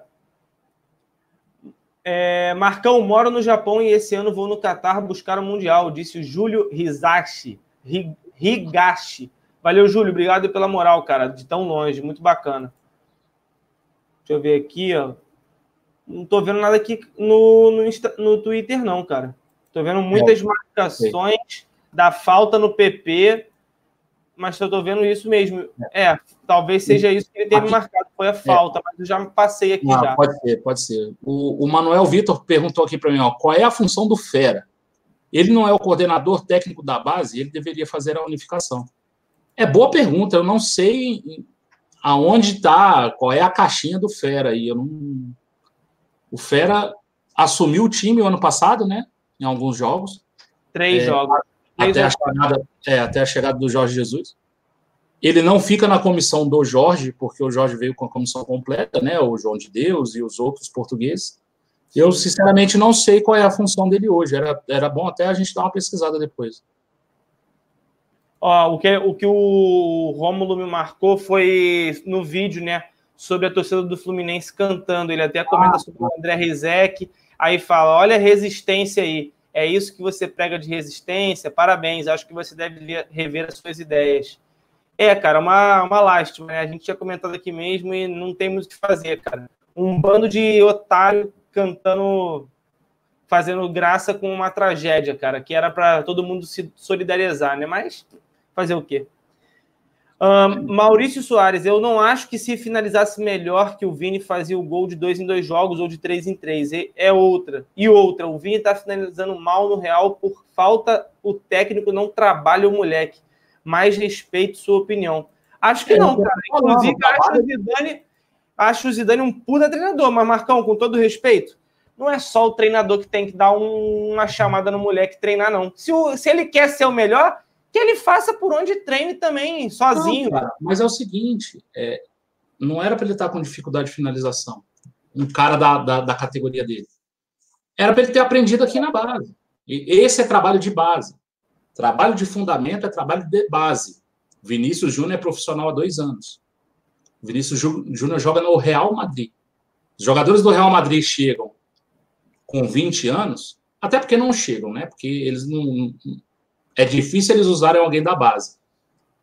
É, Marcão, moro no Japão e esse ano vou no Catar buscar o Mundial, disse o Júlio Hizashi. Higashi. Valeu, Júlio. Obrigado pela moral, cara, de tão longe. Muito bacana. Deixa eu ver aqui, ó. Não tô vendo nada aqui no, no, no Twitter, não, cara. Tô vendo muitas marcações da falta no PP, mas eu tô vendo isso mesmo. É, talvez seja isso que ele teve aqui, marcado, foi a falta, é. mas eu já passei aqui Não, já. Pode ser, pode ser. O, o Manuel Vitor perguntou aqui para mim, ó, qual é a função do Fera? Ele não é o coordenador técnico da base, ele deveria fazer a unificação. É boa pergunta, eu não sei aonde está, qual é a caixinha do Fera aí. Eu não... O Fera assumiu o time o ano passado, né? Em alguns jogos. Três é, jogos até a, chegada, é, até a chegada do Jorge Jesus. Ele não fica na comissão do Jorge, porque o Jorge veio com a comissão completa, né? O João de Deus e os outros portugueses. Eu, sinceramente, não sei qual é a função dele hoje. Era, era bom até a gente dar uma pesquisada depois. Ó, o, que, o que o Rômulo me marcou foi no vídeo, né? Sobre a torcida do Fluminense cantando. Ele até comenta ah, sobre o André Rizek. Aí fala: olha a resistência aí é isso que você prega de resistência, parabéns, acho que você deve rever as suas ideias. É, cara, uma, uma lástima, né? A gente tinha comentado aqui mesmo e não tem muito o que fazer, cara. Um bando de otário cantando, fazendo graça com uma tragédia, cara, que era para todo mundo se solidarizar, né? Mas fazer o quê? Um, Maurício Soares, eu não acho que se finalizasse melhor que o Vini fazia o gol de dois em dois jogos ou de três em três. É outra. E outra, o Vini está finalizando mal no Real por falta, o técnico não trabalha o moleque. Mais respeito sua opinião. Acho que é, não, cara. Inclusive, acho o Zidane, acho o Zidane um puta treinador, mas Marcão, com todo respeito, não é só o treinador que tem que dar um, uma chamada no moleque treinar, não. Se, o, se ele quer ser o melhor, que ele faça por onde treine também, sozinho. Não, cara, mas é o seguinte: é, não era para ele estar com dificuldade de finalização, um cara da, da, da categoria dele. Era para ele ter aprendido aqui na base. E esse é trabalho de base. Trabalho de fundamento é trabalho de base. Vinícius Júnior é profissional há dois anos. Vinícius Júnior joga no Real Madrid. Os jogadores do Real Madrid chegam com 20 anos, até porque não chegam, né? Porque eles não, é difícil eles usarem alguém da base.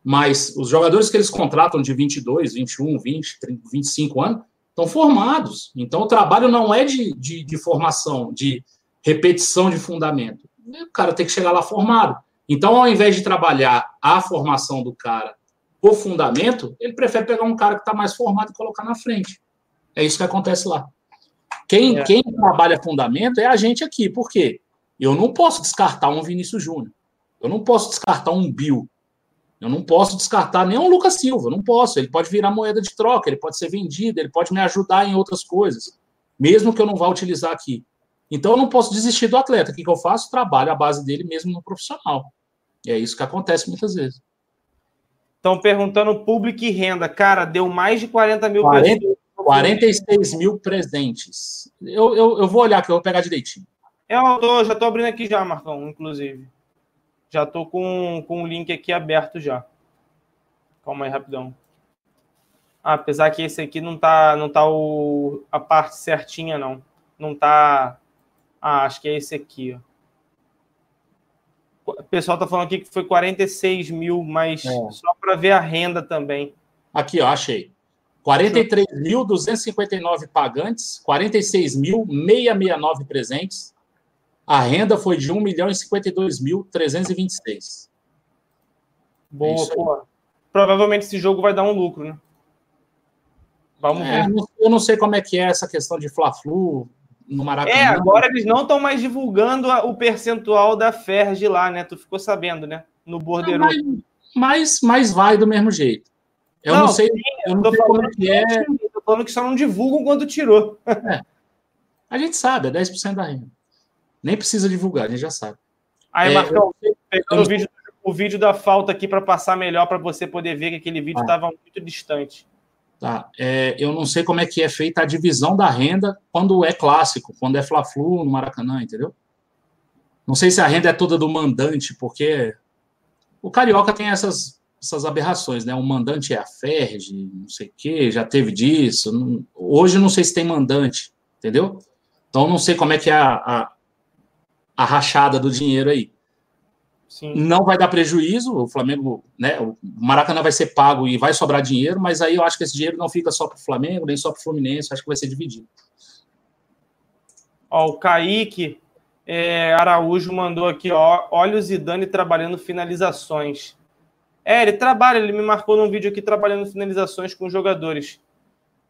Mas os jogadores que eles contratam de 22, 21, 20, 30, 25 anos estão formados. Então o trabalho não é de, de, de formação, de repetição de fundamento. O cara tem que chegar lá formado. Então, ao invés de trabalhar a formação do cara, o fundamento, ele prefere pegar um cara que está mais formado e colocar na frente. É isso que acontece lá. Quem, é. quem trabalha fundamento é a gente aqui. Por quê? Eu não posso descartar um Vinícius Júnior. Eu não posso descartar um Bill. Eu não posso descartar nem um Lucas Silva. Não posso. Ele pode virar moeda de troca, ele pode ser vendido, ele pode me ajudar em outras coisas, mesmo que eu não vá utilizar aqui. Então eu não posso desistir do atleta. O que, que eu faço? Trabalho a base dele mesmo no profissional. E é isso que acontece muitas vezes. Estão perguntando público e renda. Cara, deu mais de 40 mil 40, pessoas. 46 mil presentes. Eu, eu, eu vou olhar aqui, eu vou pegar direitinho. É, eu tô, já estou abrindo aqui já, Marcão, inclusive. Já estou com, com o link aqui aberto já. Calma aí, rapidão. Ah, apesar que esse aqui não tá, não tá o, a parte certinha, não. Não tá. Ah, acho que é esse aqui, ó. O pessoal tá falando aqui que foi 46 mil, mas é. só para ver a renda também. Aqui, ó, achei. 43.259 pagantes, 46.669 presentes. A renda foi de 1 milhão e 52.326. Boa, é pô. Provavelmente esse jogo vai dar um lucro, né? Vamos é, ver. Eu não sei como é que é essa questão de Fla-Flu no Maracanã. É, agora eles não estão mais divulgando o percentual da Ferg lá, né? Tu ficou sabendo, né? No Bordeiro. Mas, mas, mas vai do mesmo jeito. Eu não, não sei, sim, eu não sei como é que é. Tô falando que só não divulgam quando tirou. É. A gente sabe, é 10% da renda. Nem precisa divulgar, a gente já sabe. Aí, é, Marcão, eu, pegando o, vídeo, o vídeo da falta aqui para passar melhor, para você poder ver que aquele vídeo estava ah. muito distante. Tá. É, eu não sei como é que é feita a divisão da renda quando é clássico, quando é Fla-Flu no Maracanã, entendeu? Não sei se a renda é toda do mandante, porque o Carioca tem essas essas aberrações, né? O mandante é a Ferg, não sei o quê, já teve disso. Não, hoje não sei se tem mandante, entendeu? Então não sei como é que é a, a, a rachada do dinheiro aí. Sim. Não vai dar prejuízo, o Flamengo, né? O Maracanã vai ser pago e vai sobrar dinheiro, mas aí eu acho que esse dinheiro não fica só para o Flamengo, nem só para o Fluminense, acho que vai ser dividido. Ó, o Kaique é, Araújo mandou aqui, ó, olha o Zidane trabalhando finalizações. É, ele trabalha, ele me marcou num vídeo aqui trabalhando finalizações com jogadores.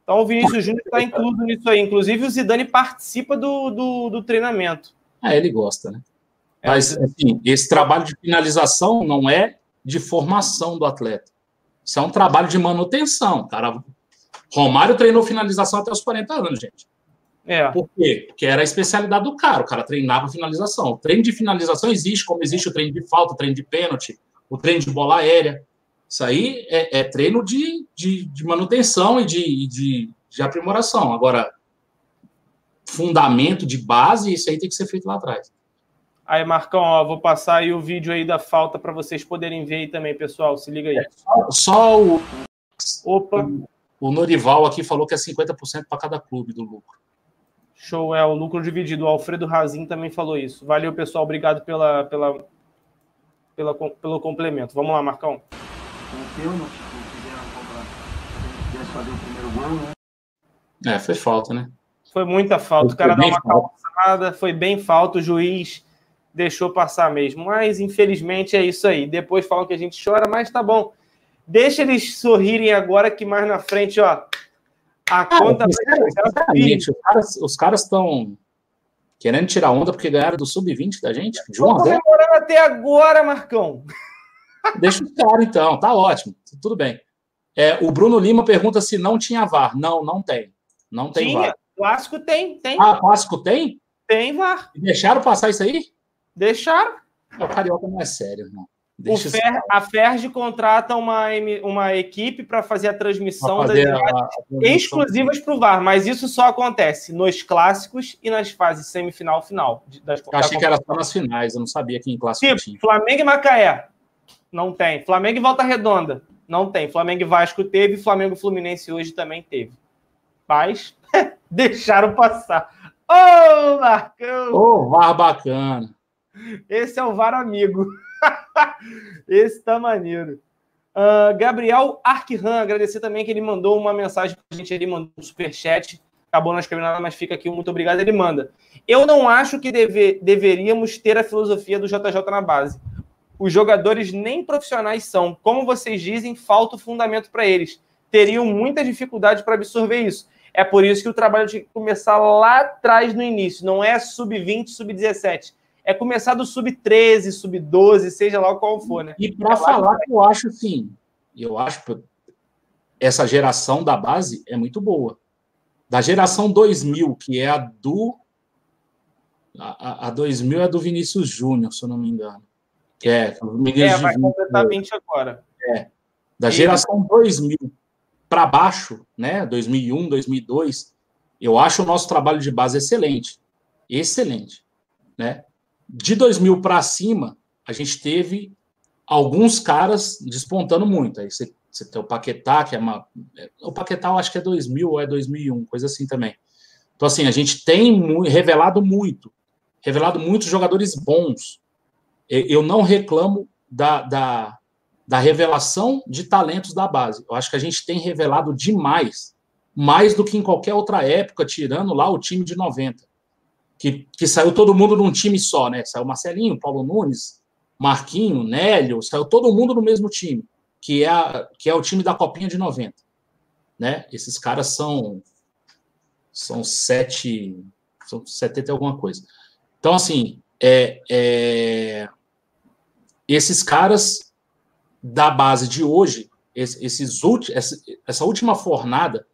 Então o Vinícius Júnior está incluído nisso aí. Inclusive o Zidane participa do, do, do treinamento. É, ele gosta, né? É, Mas, assim, esse trabalho de finalização não é de formação do atleta. Isso é um trabalho de manutenção. Cara, Romário treinou finalização até os 40 anos, gente. É. Por quê? Porque era a especialidade do cara. O cara treinava finalização. O treino de finalização existe, como existe o treino de falta, o treino de pênalti, o treino de bola aérea. Isso aí é, é treino de, de, de, manutenção e de, de, de aprimoração. Agora, fundamento de base, isso aí tem que ser feito lá atrás. Aí, Marcão, ó, vou passar aí o vídeo aí da falta para vocês poderem ver aí também, pessoal. Se liga aí. É, só, só, o. Opa! O Norival aqui falou que é 50% para cada clube do lucro. Show, é o lucro dividido. O Alfredo Razin também falou isso. Valeu, pessoal. Obrigado pela, pela, pela, pelo complemento. Vamos lá, Marcão. É, foi falta, né? Foi muita falta. O cara dá uma calçada, foi bem falta. O juiz deixou passar mesmo. Mas, infelizmente, é isso aí. Depois falam que a gente chora, mas tá bom. Deixa eles sorrirem agora, que mais na frente, ó. A ah, conta vai Os caras estão Querendo tirar onda porque ganharam do sub-20 da gente? De uma comemorando até agora, Marcão. Deixa o cara, então. Tá ótimo. Tudo bem. É, o Bruno Lima pergunta se não tinha VAR. Não, não tem. Não tem Tinha. VAR. Clássico tem, tem. Ah, clássico tem? Tem VAR. Deixaram passar isso aí? Deixaram. O Carioca não é sério, irmão. Fer, a Ferg contrata uma, uma equipe para fazer a transmissão fazer das a, a exclusivas para o VAR, mas isso só acontece nos clássicos e nas fases semifinal final. Das, eu achei que era só nas finais, eu não sabia que em clássico tipo, tinha. Flamengo e Macaé, não tem. Flamengo e Volta Redonda, não tem. Flamengo e Vasco teve, Flamengo e Fluminense hoje também teve. Mas deixaram passar. Ô, oh, Marcão! Ô, oh, VAR bacana. Esse é o VAR amigo. Esse tá maneiro. Uh, Gabriel Arquirran, agradecer também que ele mandou uma mensagem pra gente, ele mandou um superchat, acabou não escrevendo mas fica aqui, muito obrigado, ele manda. Eu não acho que deve, deveríamos ter a filosofia do JJ na base. Os jogadores nem profissionais são. Como vocês dizem, falta o fundamento para eles. Teriam muita dificuldade para absorver isso. É por isso que o trabalho tinha que começar lá atrás no início, não é sub-20, sub-17. É começar do sub-13, sub-12, seja lá qual for, né? E para falar que eu acho sim, eu acho que essa geração da base é muito boa. Da geração 2000, que é a do. A, a 2000 é do Vinícius Júnior, se eu não me engano. Que é, é vai completar 20 agora. É. Da geração 2000 para baixo, né? 2001, 2002, eu acho o nosso trabalho de base excelente. Excelente. Né? De 2000 para cima, a gente teve alguns caras despontando muito. Aí você, você tem o Paquetá, que é uma. O Paquetá eu acho que é 2000 ou é 2001, coisa assim também. Então, assim, a gente tem revelado muito, revelado muitos jogadores bons. Eu não reclamo da, da, da revelação de talentos da base. Eu acho que a gente tem revelado demais, mais do que em qualquer outra época, tirando lá o time de 90. Que, que saiu todo mundo num time só, né? Saiu Marcelinho, Paulo Nunes, Marquinho, Nélio, saiu todo mundo no mesmo time, que é, a, que é o time da Copinha de 90. Né? Esses caras são são sete, são 70 alguma coisa. Então, assim, é, é, esses caras da base de hoje, esses essa, essa última fornada,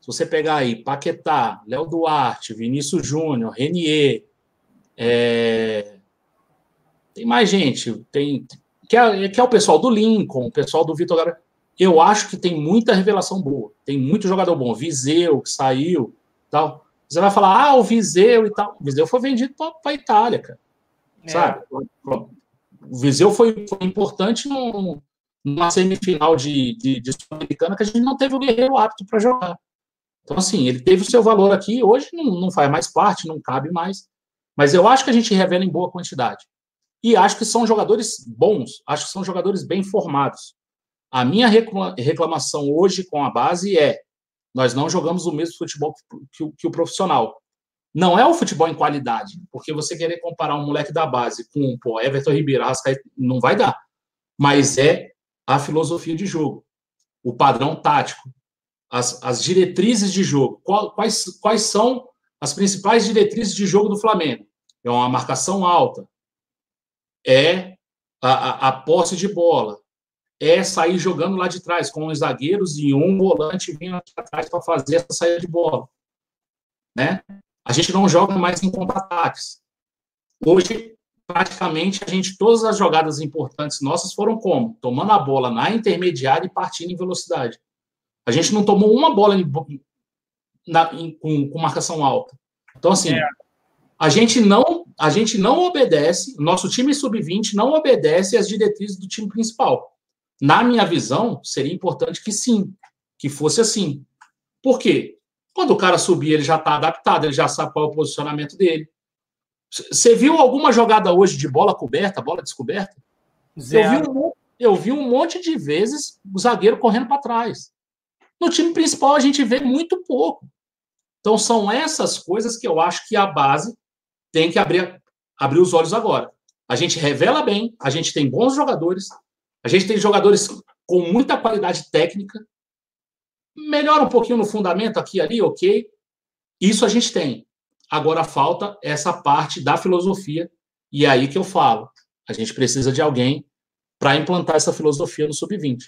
se você pegar aí Paquetá, Léo Duarte, Vinícius Júnior, Renier, é, tem mais gente, tem que é, que é o pessoal do Lincoln, o pessoal do Vitor Gara. Eu acho que tem muita revelação boa, tem muito jogador bom. Viseu, que saiu, tal. Você vai falar, ah, o Viseu e tal. O Viseu foi vendido para a Itália, cara. É. Sabe? O Viseu foi, foi importante no, numa semifinal de, de, de Sul-Americana que a gente não teve o Guerreiro apto para jogar. Então, assim, ele teve o seu valor aqui, hoje não, não faz mais parte, não cabe mais. Mas eu acho que a gente revela em boa quantidade. E acho que são jogadores bons, acho que são jogadores bem formados. A minha reclamação hoje com a base é: nós não jogamos o mesmo futebol que, que, que o profissional. Não é o futebol em qualidade, porque você querer comparar um moleque da base com pô, Everton Ribeiro, Arrascaeta, não vai dar. Mas é a filosofia de jogo, o padrão tático, as, as diretrizes de jogo. Quais, quais são as principais diretrizes de jogo do Flamengo? É uma marcação alta, é a, a, a posse de bola, é sair jogando lá de trás com os zagueiros e um volante vindo atrás para fazer essa saída de bola. Né? A gente não joga mais em contra-ataques. Hoje, praticamente a gente todas as jogadas importantes nossas foram como tomando a bola na intermediária e partindo em velocidade. A gente não tomou uma bola em, na, em, com, com, marcação alta. Então assim, é. a gente não a gente não obedece, nosso time sub-20 não obedece às diretrizes do time principal. Na minha visão, seria importante que sim, que fosse assim. Por quê? Quando o cara subir, ele já está adaptado, ele já sabe qual é o posicionamento dele. Você viu alguma jogada hoje de bola coberta, bola descoberta? Eu vi, um, eu vi um monte de vezes o zagueiro correndo para trás. No time principal, a gente vê muito pouco. Então, são essas coisas que eu acho que a base tem que abrir, abrir os olhos agora. A gente revela bem, a gente tem bons jogadores, a gente tem jogadores com muita qualidade técnica, melhora um pouquinho no fundamento aqui e ali, ok. Isso a gente tem. Agora falta essa parte da filosofia, e é aí que eu falo. A gente precisa de alguém para implantar essa filosofia no sub-20.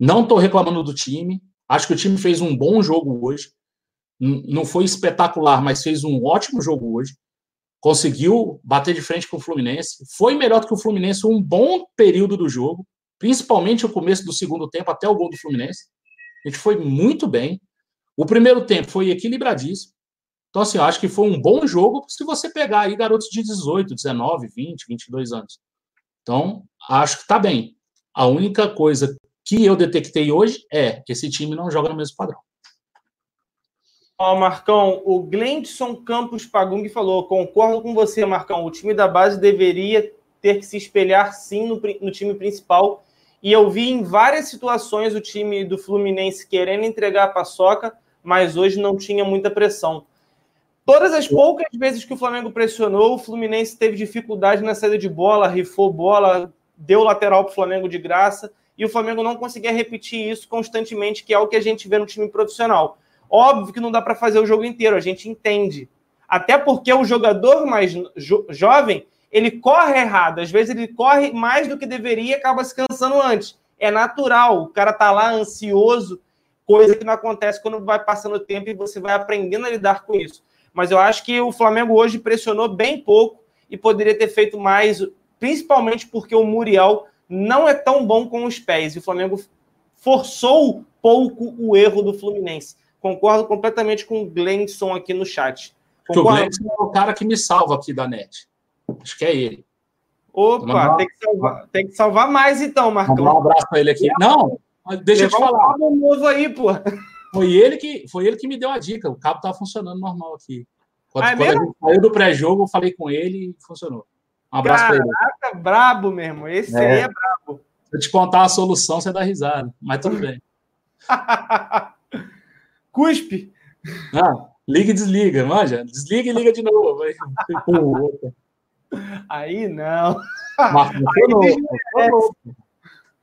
Não estou reclamando do time. Acho que o time fez um bom jogo hoje. Não foi espetacular, mas fez um ótimo jogo hoje. Conseguiu bater de frente com o Fluminense. Foi melhor do que o Fluminense um bom período do jogo, principalmente o começo do segundo tempo até o gol do Fluminense. A gente foi muito bem. O primeiro tempo foi equilibradíssimo. Então, assim, eu acho que foi um bom jogo se você pegar aí garotos de 18, 19, 20, 22 anos. Então, acho que está bem. A única coisa que eu detectei hoje é que esse time não joga no mesmo padrão. Ó, Marcão, o Glendson Campos Pagung falou: concordo com você, Marcão. O time da base deveria ter que se espelhar sim no, no time principal. E eu vi em várias situações o time do Fluminense querendo entregar a paçoca, mas hoje não tinha muita pressão. Todas as poucas vezes que o Flamengo pressionou, o Fluminense teve dificuldade na saída de bola, rifou bola, deu lateral para o Flamengo de graça, e o Flamengo não conseguia repetir isso constantemente, que é o que a gente vê no time profissional. Óbvio que não dá para fazer o jogo inteiro, a gente entende. Até porque o jogador mais jo jovem, ele corre errado. Às vezes ele corre mais do que deveria e acaba se cansando antes. É natural, o cara tá lá ansioso, coisa que não acontece quando vai passando o tempo e você vai aprendendo a lidar com isso. Mas eu acho que o Flamengo hoje pressionou bem pouco e poderia ter feito mais, principalmente porque o Muriel não é tão bom com os pés. E o Flamengo forçou pouco o erro do Fluminense. Concordo completamente com o Glenson aqui no chat. Concordo. O Glenson é o cara que me salva aqui da net. Acho que é ele. Opa, tem que, salvar, tem que salvar mais então, Marcão. Um abraço para ele aqui. Não, deixa eu te falar. Um novo aí, pô. Foi ele que foi ele que me deu a dica. O cabo estava funcionando normal aqui. Quando, ah, é quando a gente saiu do pré-jogo, eu falei com ele e funcionou. Um abraço para ele. Caraca, brabo mesmo. Esse é. aí é brabo. Se eu te contar a solução, você dá risada. Mas tudo bem. Cuspe. Não, liga e desliga, manja. Desliga e liga de novo. Aí não. Mas funcionou. Aí funcionou.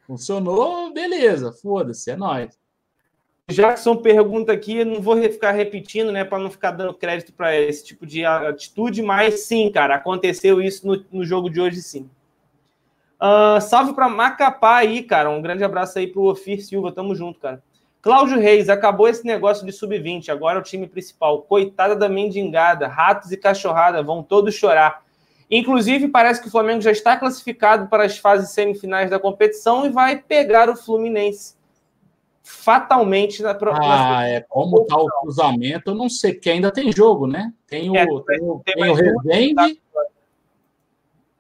funcionou, beleza. Foda-se, é nóis. Jackson pergunta aqui, não vou ficar repetindo, né, para não ficar dando crédito para esse tipo de atitude, mas sim, cara, aconteceu isso no, no jogo de hoje, sim. Uh, salve para Macapá aí, cara. Um grande abraço aí pro Ofir Silva, tamo junto, cara. Cláudio Reis, acabou esse negócio de sub-20, agora é o time principal. Coitada da mendigada, ratos e cachorrada vão todos chorar. Inclusive, parece que o Flamengo já está classificado para as fases semifinais da competição e vai pegar o Fluminense fatalmente na próxima. Ah, é como tá o cruzamento, eu não sei, porque ainda tem jogo, né? Tem o, é, tem, o, tem, tem o Resende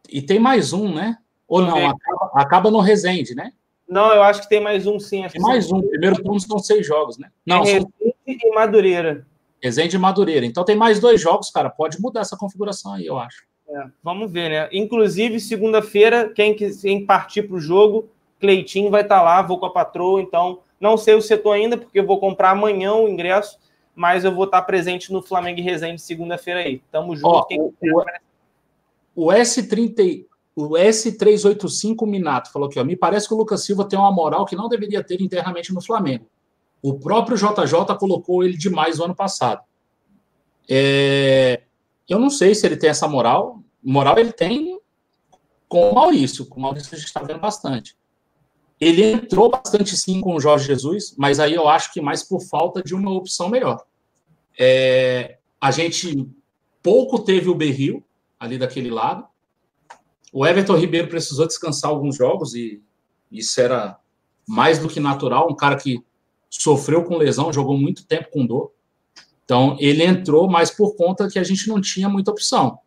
e tem mais um, né? Ou não, acaba, acaba, no Resende, né? Não, eu acho que tem mais um sim. tem mais um. Primeiro turno são seis jogos, né? Não, Resende são... e Madureira. Resende e Madureira. Então tem mais dois jogos, cara. Pode mudar essa configuração aí, eu acho. É, vamos ver, né? Inclusive, segunda-feira, quem, quem partir para o jogo, Cleitinho vai estar tá lá, vou com a patroa, então não sei o setor ainda, porque eu vou comprar amanhã o ingresso, mas eu vou estar presente no Flamengo e Resende segunda-feira aí. Tamo junto. Ó, o, o, o, S30, o S385 Minato falou aqui, ó, me parece que o Lucas Silva tem uma moral que não deveria ter internamente no Flamengo. O próprio JJ colocou ele demais no ano passado. É, eu não sei se ele tem essa moral. Moral ele tem com o Maurício. Com o Maurício a gente está vendo bastante. Ele entrou bastante sim com o Jorge Jesus, mas aí eu acho que mais por falta de uma opção melhor. É, a gente pouco teve o Berril ali daquele lado. O Everton Ribeiro precisou descansar alguns jogos e isso era mais do que natural. Um cara que sofreu com lesão, jogou muito tempo com dor. Então ele entrou, mas por conta que a gente não tinha muita opção.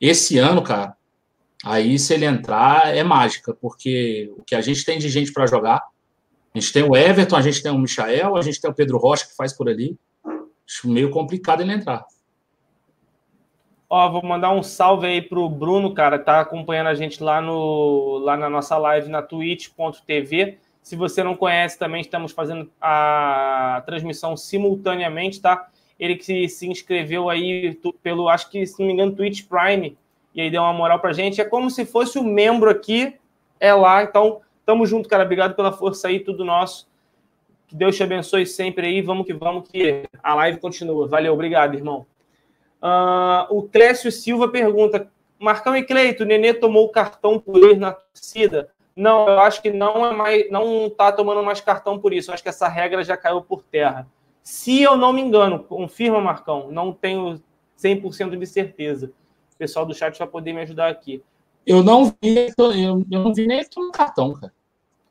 Esse ano, cara, aí se ele entrar é mágica, porque o que a gente tem de gente para jogar, a gente tem o Everton, a gente tem o Michael, a gente tem o Pedro Rocha que faz por ali. Acho meio complicado ele entrar. Ó, vou mandar um salve aí pro Bruno, cara, tá acompanhando a gente lá no lá na nossa live na twitch.tv. Se você não conhece, também estamos fazendo a transmissão simultaneamente, tá? Ele que se inscreveu aí pelo, acho que, se não me engano, Twitch Prime, e aí deu uma moral pra gente. É como se fosse o um membro aqui, é lá. Então, tamo junto, cara. Obrigado pela força aí, tudo nosso. Que Deus te abençoe sempre aí. Vamos que vamos, que a live continua. Valeu, obrigado, irmão. Uh, o Clécio Silva pergunta: Marcão e Cleito, o Nenê tomou cartão por ir na torcida? Não, eu acho que não é mais, não tá tomando mais cartão por isso. Eu acho que essa regra já caiu por terra. Se eu não me engano, confirma, Marcão, não tenho 100% de certeza pessoal do chat vai poder me ajudar aqui. Eu não vi, eu, eu não vi nem tomar cartão, cara.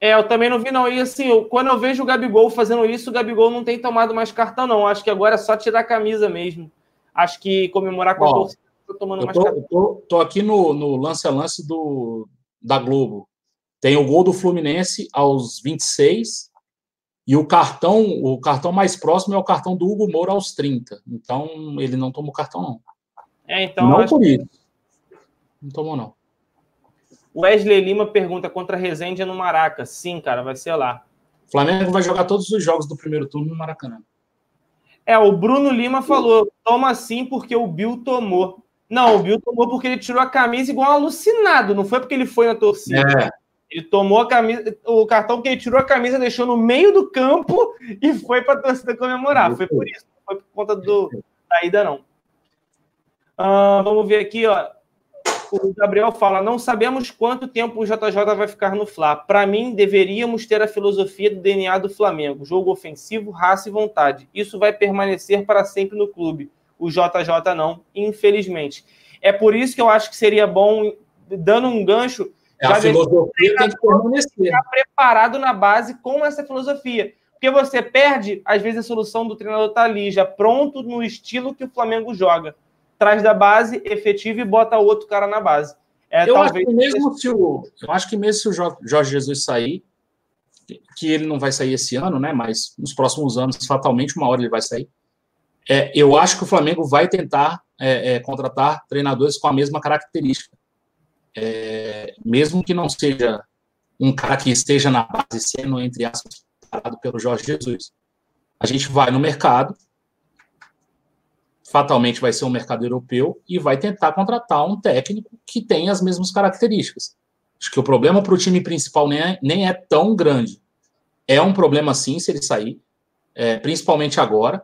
É, eu também não vi, não. E assim, eu, quando eu vejo o Gabigol fazendo isso, o Gabigol não tem tomado mais cartão, não. Acho que agora é só tirar a camisa mesmo. Acho que comemorar com a torcida, tô tomando mais tô, cartão. Tô, tô, aqui no, no lance a lance do, da Globo. Tem o gol do Fluminense aos 26 e o cartão, o cartão mais próximo é o cartão do Hugo Moura aos 30. Então, ele não tomou cartão, não. É, então. Não por isso. Não tomou, não. Wesley Lima pergunta contra a Resende no Maraca. Sim, cara, vai ser lá. O Flamengo vai jogar todos os jogos do primeiro turno no Maracanã. É, o Bruno Lima falou: toma sim porque o Bill tomou. Não, o Bill tomou porque ele tirou a camisa igual um alucinado, não foi porque ele foi na torcida. É. Ele tomou a camisa, o cartão que ele tirou a camisa, deixou no meio do campo e foi para a torcida comemorar. Foi por isso foi por conta do, da ida, não. Uh, vamos ver aqui, ó. O Gabriel fala: não sabemos quanto tempo o JJ vai ficar no Fla. Para mim, deveríamos ter a filosofia do DNA do Flamengo: jogo ofensivo, raça e vontade. Isso vai permanecer para sempre no clube. O JJ não, infelizmente. É por isso que eu acho que seria bom, dando um gancho, é a filosofia tem que permanecer. Ficar preparado na base com essa filosofia. Porque você perde, às vezes a solução do treinador está ali, já pronto no estilo que o Flamengo joga. Traz da base, efetivo e bota outro cara na base. É, eu, acho que mesmo se o, eu acho que mesmo se o Jorge Jesus sair, que ele não vai sair esse ano, né? Mas nos próximos anos, fatalmente, uma hora ele vai sair. É, eu acho que o Flamengo vai tentar é, é, contratar treinadores com a mesma característica é, mesmo que não seja um cara que esteja na base sendo, entre aspas, parado pelo Jorge Jesus. A gente vai no mercado, fatalmente vai ser um mercado europeu, e vai tentar contratar um técnico que tenha as mesmas características. Acho que o problema para o time principal nem é, nem é tão grande. É um problema sim se ele sair, é, principalmente agora,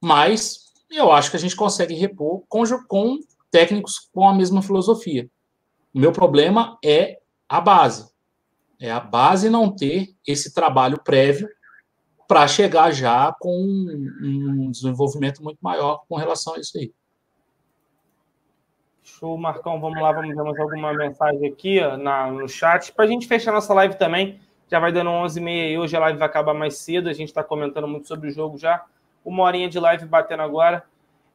mas eu acho que a gente consegue repor com, com técnicos com a mesma filosofia. O meu problema é a base. É a base não ter esse trabalho prévio para chegar já com um desenvolvimento muito maior com relação a isso aí. Show, Marcão. Vamos lá, vamos ver mais alguma mensagem aqui ó, na, no chat. Para a gente fechar nossa live também, já vai dando 11h30 e hoje a live vai acabar mais cedo. A gente está comentando muito sobre o jogo já. Uma horinha de live batendo agora.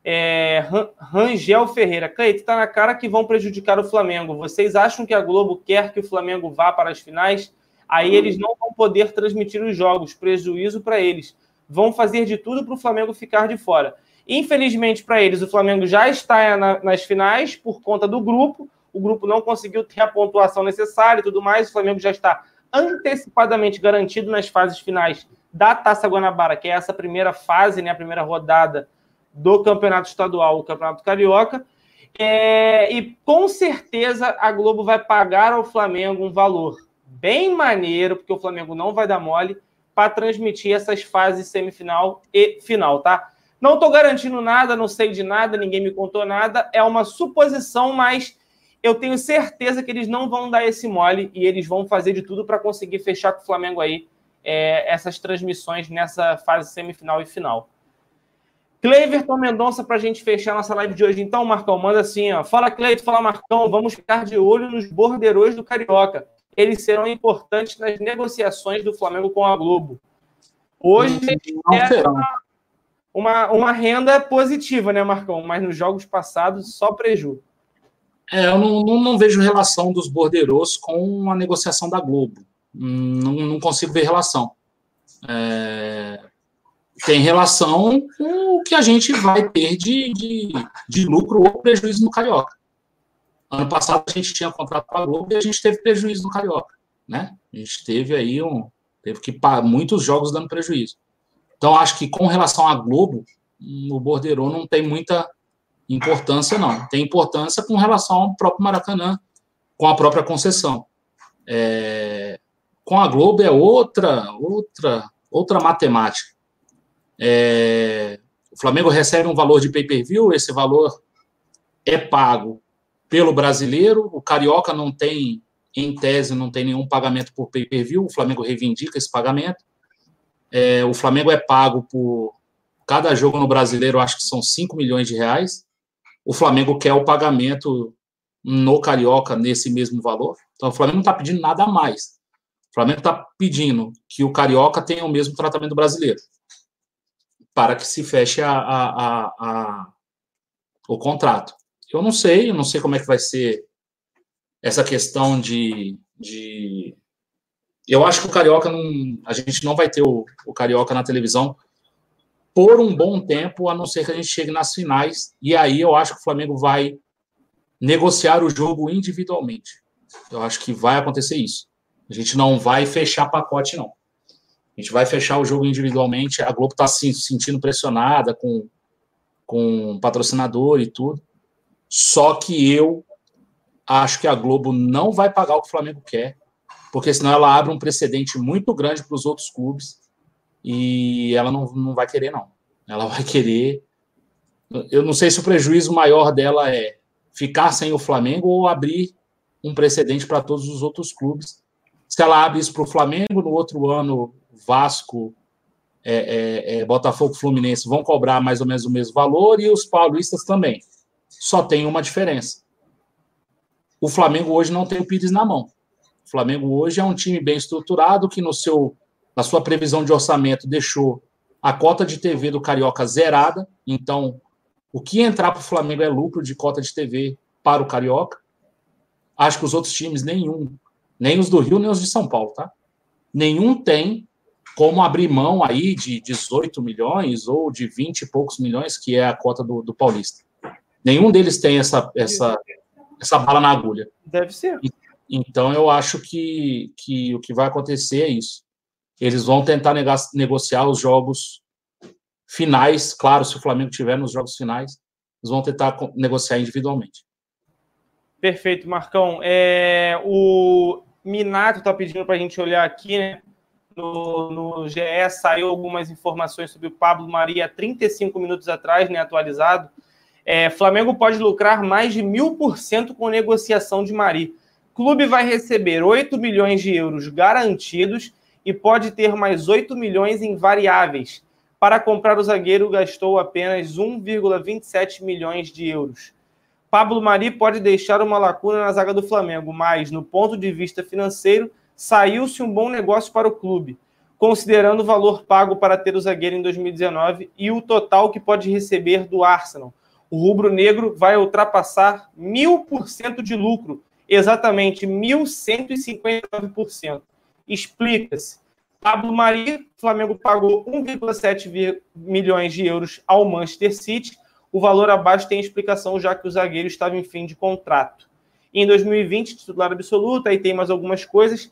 É, Rangel Ferreira. Cleito, está na cara que vão prejudicar o Flamengo. Vocês acham que a Globo quer que o Flamengo vá para as finais? Aí eles não vão poder transmitir os jogos, prejuízo para eles. Vão fazer de tudo para o Flamengo ficar de fora. Infelizmente para eles, o Flamengo já está na, nas finais por conta do grupo. O grupo não conseguiu ter a pontuação necessária e tudo mais. O Flamengo já está antecipadamente garantido nas fases finais da Taça Guanabara, que é essa primeira fase, né, a primeira rodada do campeonato estadual, o campeonato carioca. É, e com certeza a Globo vai pagar ao Flamengo um valor bem maneiro, porque o Flamengo não vai dar mole, para transmitir essas fases semifinal e final, tá? Não estou garantindo nada, não sei de nada, ninguém me contou nada, é uma suposição, mas eu tenho certeza que eles não vão dar esse mole e eles vão fazer de tudo para conseguir fechar com o Flamengo aí é, essas transmissões nessa fase semifinal e final. Cleiverton Mendonça, para a gente fechar nossa live de hoje. Então, Marcão, manda assim, ó. Fala, Cleiton, fala, Marcão. Vamos ficar de olho nos borderões do Carioca. Eles serão importantes nas negociações do Flamengo com a Globo. Hoje é uma, uma, uma, renda positiva, né, Marcão? Mas nos jogos passados, só preju. É, eu não, não, não vejo relação dos borderos com a negociação da Globo. Não, não consigo ver relação. É, tem relação com o que a gente vai ter de, de, de lucro ou prejuízo no Carioca. Ano passado a gente tinha contrato com a Globo e a gente teve prejuízo no Carioca, né? A gente teve aí um, teve que pagar muitos jogos dando prejuízo. Então acho que com relação à Globo, o Bordeiro não tem muita importância não. Tem importância com relação ao próprio Maracanã, com a própria concessão. É, com a Globo é outra, outra, outra matemática. É, o Flamengo recebe um valor de pay-per-view, esse valor é pago pelo brasileiro, o Carioca não tem, em tese, não tem nenhum pagamento por pay-per-view, o Flamengo reivindica esse pagamento. É, o Flamengo é pago por cada jogo no brasileiro, acho que são 5 milhões de reais. O Flamengo quer o pagamento no Carioca nesse mesmo valor. Então, o Flamengo não está pedindo nada a mais. O Flamengo está pedindo que o Carioca tenha o mesmo tratamento brasileiro para que se feche a, a, a, o contrato. Eu não sei, eu não sei como é que vai ser essa questão de, de... eu acho que o carioca não, a gente não vai ter o, o carioca na televisão por um bom tempo, a não ser que a gente chegue nas finais. E aí eu acho que o Flamengo vai negociar o jogo individualmente. Eu acho que vai acontecer isso. A gente não vai fechar pacote, não. A gente vai fechar o jogo individualmente. A Globo está se sentindo pressionada com, com patrocinador e tudo. Só que eu acho que a Globo não vai pagar o que o Flamengo quer, porque senão ela abre um precedente muito grande para os outros clubes e ela não, não vai querer, não. Ela vai querer. Eu não sei se o prejuízo maior dela é ficar sem o Flamengo ou abrir um precedente para todos os outros clubes. Se ela abre isso para o Flamengo, no outro ano, Vasco, é, é, é, Botafogo Fluminense vão cobrar mais ou menos o mesmo valor e os paulistas também. Só tem uma diferença. O Flamengo hoje não tem o Pires na mão. O Flamengo hoje é um time bem estruturado que no seu, na sua previsão de orçamento deixou a cota de TV do Carioca zerada. Então, o que entrar para o Flamengo é lucro de cota de TV para o Carioca. Acho que os outros times, nenhum, nem os do Rio, nem os de São Paulo, tá? Nenhum tem como abrir mão aí de 18 milhões ou de 20 e poucos milhões, que é a cota do, do Paulista. Nenhum deles tem essa, essa, essa bala na agulha. Deve ser. Então, eu acho que, que o que vai acontecer é isso. Eles vão tentar negociar os jogos finais, claro, se o Flamengo tiver nos jogos finais, eles vão tentar negociar individualmente. Perfeito, Marcão. É, o Minato está pedindo para a gente olhar aqui, né? No, no GE saiu algumas informações sobre o Pablo Maria 35 minutos atrás, né, atualizado. É, Flamengo pode lucrar mais de mil por cento com negociação de Mari. Clube vai receber 8 milhões de euros garantidos e pode ter mais 8 milhões em variáveis. Para comprar o zagueiro, gastou apenas 1,27 milhões de euros. Pablo Mari pode deixar uma lacuna na zaga do Flamengo, mas, no ponto de vista financeiro, saiu-se um bom negócio para o clube, considerando o valor pago para ter o zagueiro em 2019 e o total que pode receber do Arsenal. O rubro-negro vai ultrapassar mil por cento de lucro, exatamente 1.159%. Explica-se. Pablo Mari, Flamengo pagou 1,7 milhões de euros ao Manchester City. O valor abaixo tem explicação, já que o zagueiro estava em fim de contrato. E em 2020, titular absoluto, aí tem mais algumas coisas.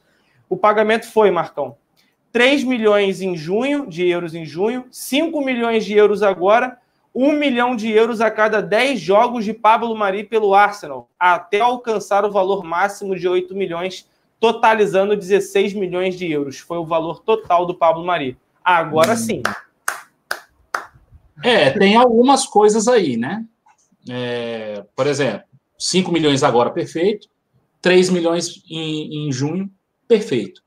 O pagamento foi, Marcão, 3 milhões em junho, de euros em junho, 5 milhões de euros agora, 1 milhão de euros a cada 10 jogos de Pablo Mari pelo Arsenal, até alcançar o valor máximo de 8 milhões totalizando 16 milhões de euros. Foi o valor total do Pablo Mari. Agora sim. É, tem algumas coisas aí, né? É, por exemplo, 5 milhões agora, perfeito. 3 milhões em, em junho, perfeito.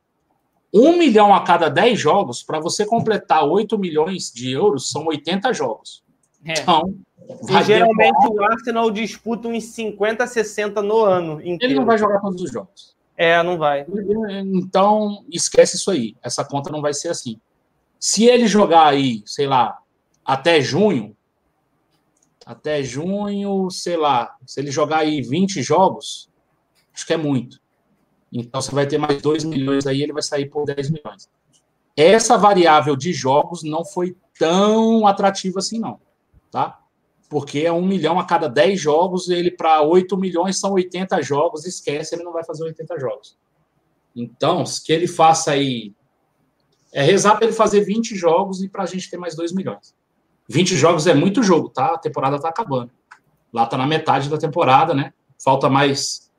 1 milhão a cada 10 jogos, para você completar 8 milhões de euros, são 80 jogos. É. Então, e geralmente o Arsenal disputa uns 50, 60 no ano. Inteiro. Ele não vai jogar todos os jogos. É, não vai. Então, esquece isso aí. Essa conta não vai ser assim. Se ele jogar aí, sei lá, até junho, até junho, sei lá, se ele jogar aí 20 jogos, acho que é muito. Então você vai ter mais 2 milhões aí, ele vai sair por 10 milhões. Essa variável de jogos não foi tão atrativa assim, não. Tá? porque é um milhão a cada 10 jogos, ele para 8 milhões são 80 jogos, esquece, ele não vai fazer 80 jogos. Então, que ele faça aí. É rezar para ele fazer 20 jogos e para a gente ter mais 2 milhões. 20 jogos é muito jogo, tá? A temporada tá acabando. Lá tá na metade da temporada, né? Falta mais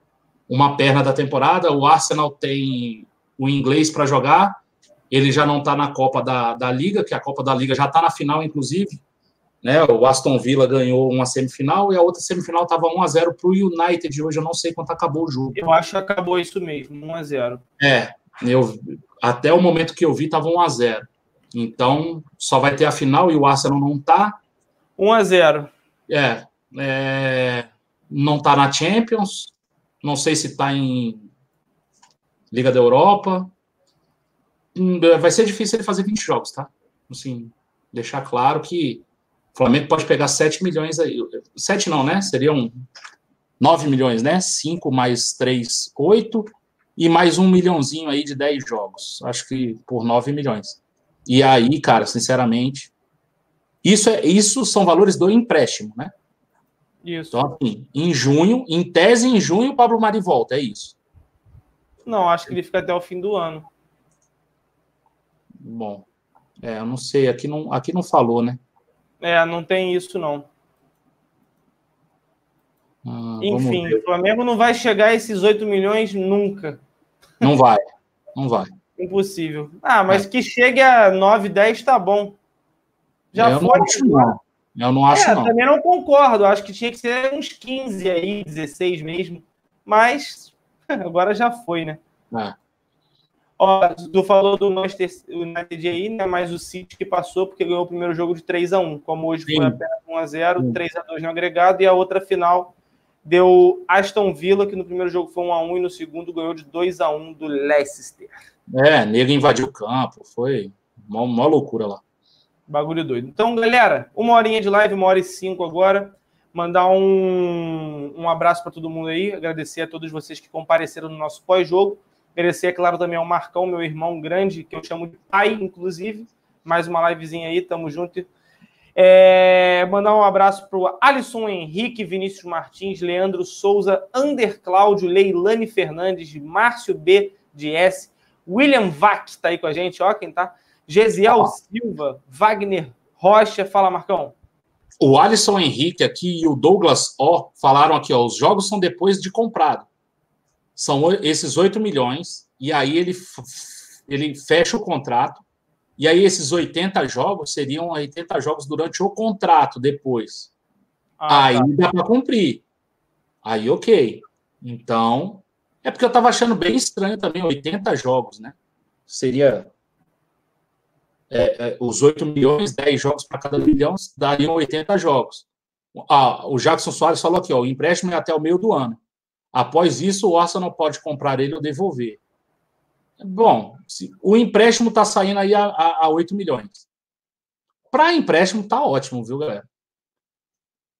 uma perna da temporada. O Arsenal tem o inglês para jogar. Ele já não tá na Copa da, da Liga, que a Copa da Liga já tá na final, inclusive. Né? O Aston Villa ganhou uma semifinal e a outra semifinal estava 1 a 0 para o United. Hoje eu não sei quanto acabou o jogo. Eu acho que acabou isso mesmo, 1 a 0 É, eu, até o momento que eu vi estava 1 a 0 Então só vai ter a final e o Arsenal não está. 1 a 0 É, é não está na Champions. Não sei se está em Liga da Europa. Hum, vai ser difícil ele fazer 20 jogos, tá? Assim, deixar claro que o Flamengo pode pegar 7 milhões aí. 7 não, né? Seriam 9 milhões, né? 5 mais 3, 8. E mais um milhãozinho aí de 10 jogos. Acho que por 9 milhões. E aí, cara, sinceramente, isso, é, isso são valores do empréstimo, né? Isso. Então, assim, em junho, em tese, em junho, o Pablo Mari volta, é isso. Não, acho que ele fica até o fim do ano. Bom, é, eu não sei, aqui não, aqui não falou, né? É, não tem isso, não. Ah, Enfim, o Flamengo não vai chegar a esses 8 milhões nunca. Não vai, não vai. Impossível. Ah, mas é. que chegue a 9, 10 tá bom. Já eu foi. Não acho, não. Eu não acho, é, não. Também não concordo. Acho que tinha que ser uns 15 aí, 16 mesmo. Mas agora já foi, né? É. Ó, tu falou do Manchester United aí, né? Mas o City que passou porque ganhou o primeiro jogo de 3 a 1 Como hoje Sim. foi apenas 1x0, 3x2 no agregado, e a outra final deu Aston Villa, que no primeiro jogo foi 1x1 e no segundo ganhou de 2x1 do Leicester. É, nego invadiu o campo, foi uma, uma loucura lá. Bagulho doido. Então, galera, uma horinha de live, uma hora e cinco agora. Mandar um, um abraço para todo mundo aí, agradecer a todos vocês que compareceram no nosso pós-jogo. Agradecer, é claro, também ao Marcão, meu irmão grande, que eu chamo de pai, inclusive. Mais uma livezinha aí, tamo junto. É, mandar um abraço para o Alisson Henrique, Vinícius Martins, Leandro Souza, Ander Cláudio, Leilane Fernandes, Márcio B. de S, William Vac está aí com a gente, ó, quem tá? Gesiel ah. Silva, Wagner Rocha. Fala, Marcão. O Alisson Henrique aqui e o Douglas O falaram aqui, ó, os jogos são depois de comprado. São esses 8 milhões, e aí ele, ele fecha o contrato, e aí esses 80 jogos seriam 80 jogos durante o contrato depois. Ah, aí tá. dá para cumprir. Aí, ok. Então, é porque eu estava achando bem estranho também, 80 jogos, né? Seria é, é, os 8 milhões, 10 jogos para cada milhão, dariam 80 jogos. Ah, o Jackson Soares falou aqui, ó, o empréstimo é até o meio do ano. Após isso, o Arsenal pode comprar ele ou devolver. Bom, o empréstimo está saindo aí a, a, a 8 milhões. Para empréstimo, está ótimo, viu, galera?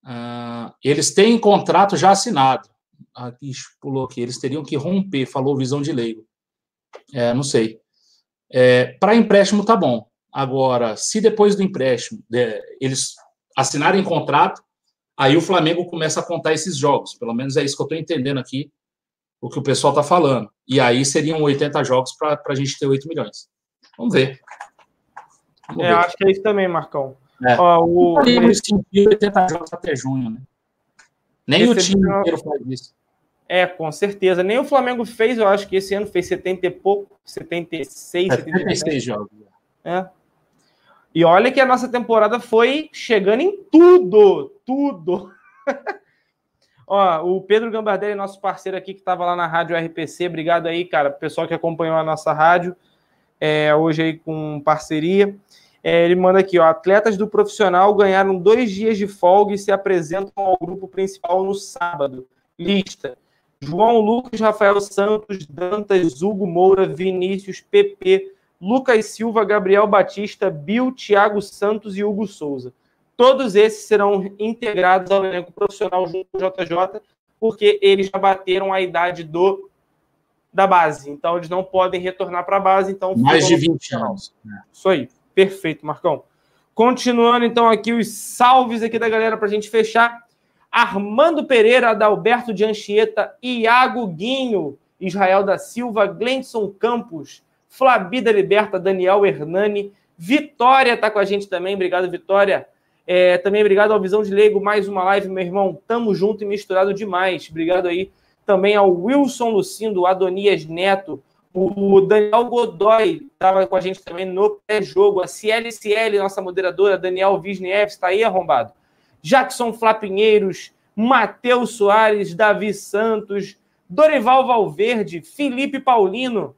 Ah, eles têm contrato já assinado. Aqui, pulou aqui. Eles teriam que romper, falou visão de leigo. É, não sei. É, Para empréstimo, tá bom. Agora, se depois do empréstimo é, eles assinarem contrato, aí o Flamengo começa a contar esses jogos. Pelo menos é isso que eu estou entendendo aqui, o que o pessoal está falando. E aí seriam 80 jogos para a gente ter 8 milhões. Vamos ver. Vamos é, ver. acho que é isso também, Marcão. É. Ó, o... Podemos sentir 80 jogos até junho, né? Nem esse o time inteiro faz isso. É, com certeza. Nem o Flamengo fez, eu acho que esse ano fez 70 e pouco, 76, 76 jogos. É. E olha que a nossa temporada foi chegando em tudo, tudo. Ó, o Pedro Gambardelli, nosso parceiro aqui que estava lá na rádio RPC, obrigado aí, cara, pessoal que acompanhou a nossa rádio, é, hoje aí com parceria. É, ele manda aqui, ó, atletas do profissional ganharam dois dias de folga e se apresentam ao grupo principal no sábado. Lista: João Lucas, Rafael Santos, Dantas, Hugo Moura, Vinícius, PP, Lucas Silva, Gabriel Batista, Bill, Thiago Santos e Hugo Souza. Todos esses serão integrados ao elenco profissional junto com o JJ, porque eles já bateram a idade do da base. Então, eles não podem retornar para a base. Então, Mais de 20 anos. Isso aí. Perfeito, Marcão. Continuando, então, aqui os salves aqui da galera para a gente fechar. Armando Pereira, Adalberto de Anchieta, Iago Guinho, Israel da Silva, Glenson Campos, Flabida Liberta, Daniel Hernani, Vitória está com a gente também, obrigado, Vitória. É, também obrigado ao Visão de Leigo, mais uma live, meu irmão. Tamo junto e misturado demais. Obrigado aí também ao Wilson Lucindo, Adonias Neto, o Daniel Godoy estava com a gente também no pré-jogo, a CLCL, nossa moderadora, Daniel Wisniev, está aí arrombado. Jackson Flapinheiros, Matheus Soares, Davi Santos, Dorival Valverde, Felipe Paulino,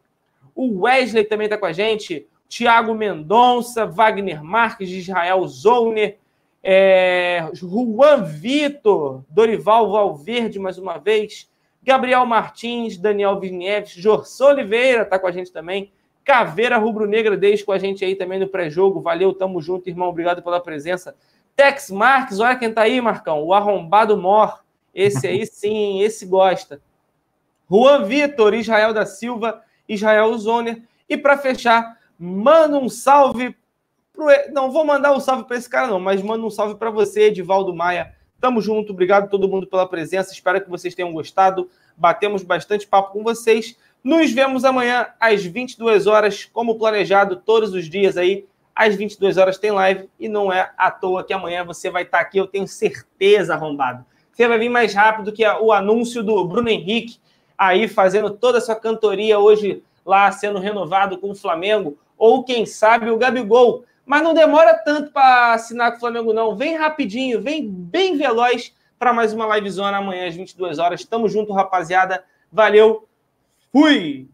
o Wesley também está com a gente. Tiago Mendonça, Wagner Marques, Israel Zouner, é, Juan Vitor, Dorival Valverde, mais uma vez. Gabriel Martins, Daniel Vinieves, Jorson Oliveira está com a gente também. Caveira Rubro-Negra desde com a gente aí também no pré-jogo. Valeu, tamo junto, irmão. Obrigado pela presença. Tex Marques, olha quem tá aí, Marcão. O arrombado Mor. Esse aí sim, esse gosta. Juan Vitor, Israel da Silva, Israel Zoner. E para fechar, manda um salve pro. Não, vou mandar um salve para esse cara, não, mas manda um salve para você, Edivaldo Maia. Tamo junto, obrigado a todo mundo pela presença. Espero que vocês tenham gostado. Batemos bastante papo com vocês. Nos vemos amanhã às 22 horas, como planejado, todos os dias aí. Às 22 horas tem live e não é à toa que amanhã você vai estar aqui, eu tenho certeza, arrombado. Você vai vir mais rápido que o anúncio do Bruno Henrique, aí fazendo toda a sua cantoria hoje lá sendo renovado com o Flamengo, ou quem sabe o Gabigol Mas não demora tanto para assinar com o Flamengo, não. Vem rapidinho, vem bem veloz para mais uma livezona amanhã às 22 horas. Tamo junto, rapaziada. Valeu. Fui!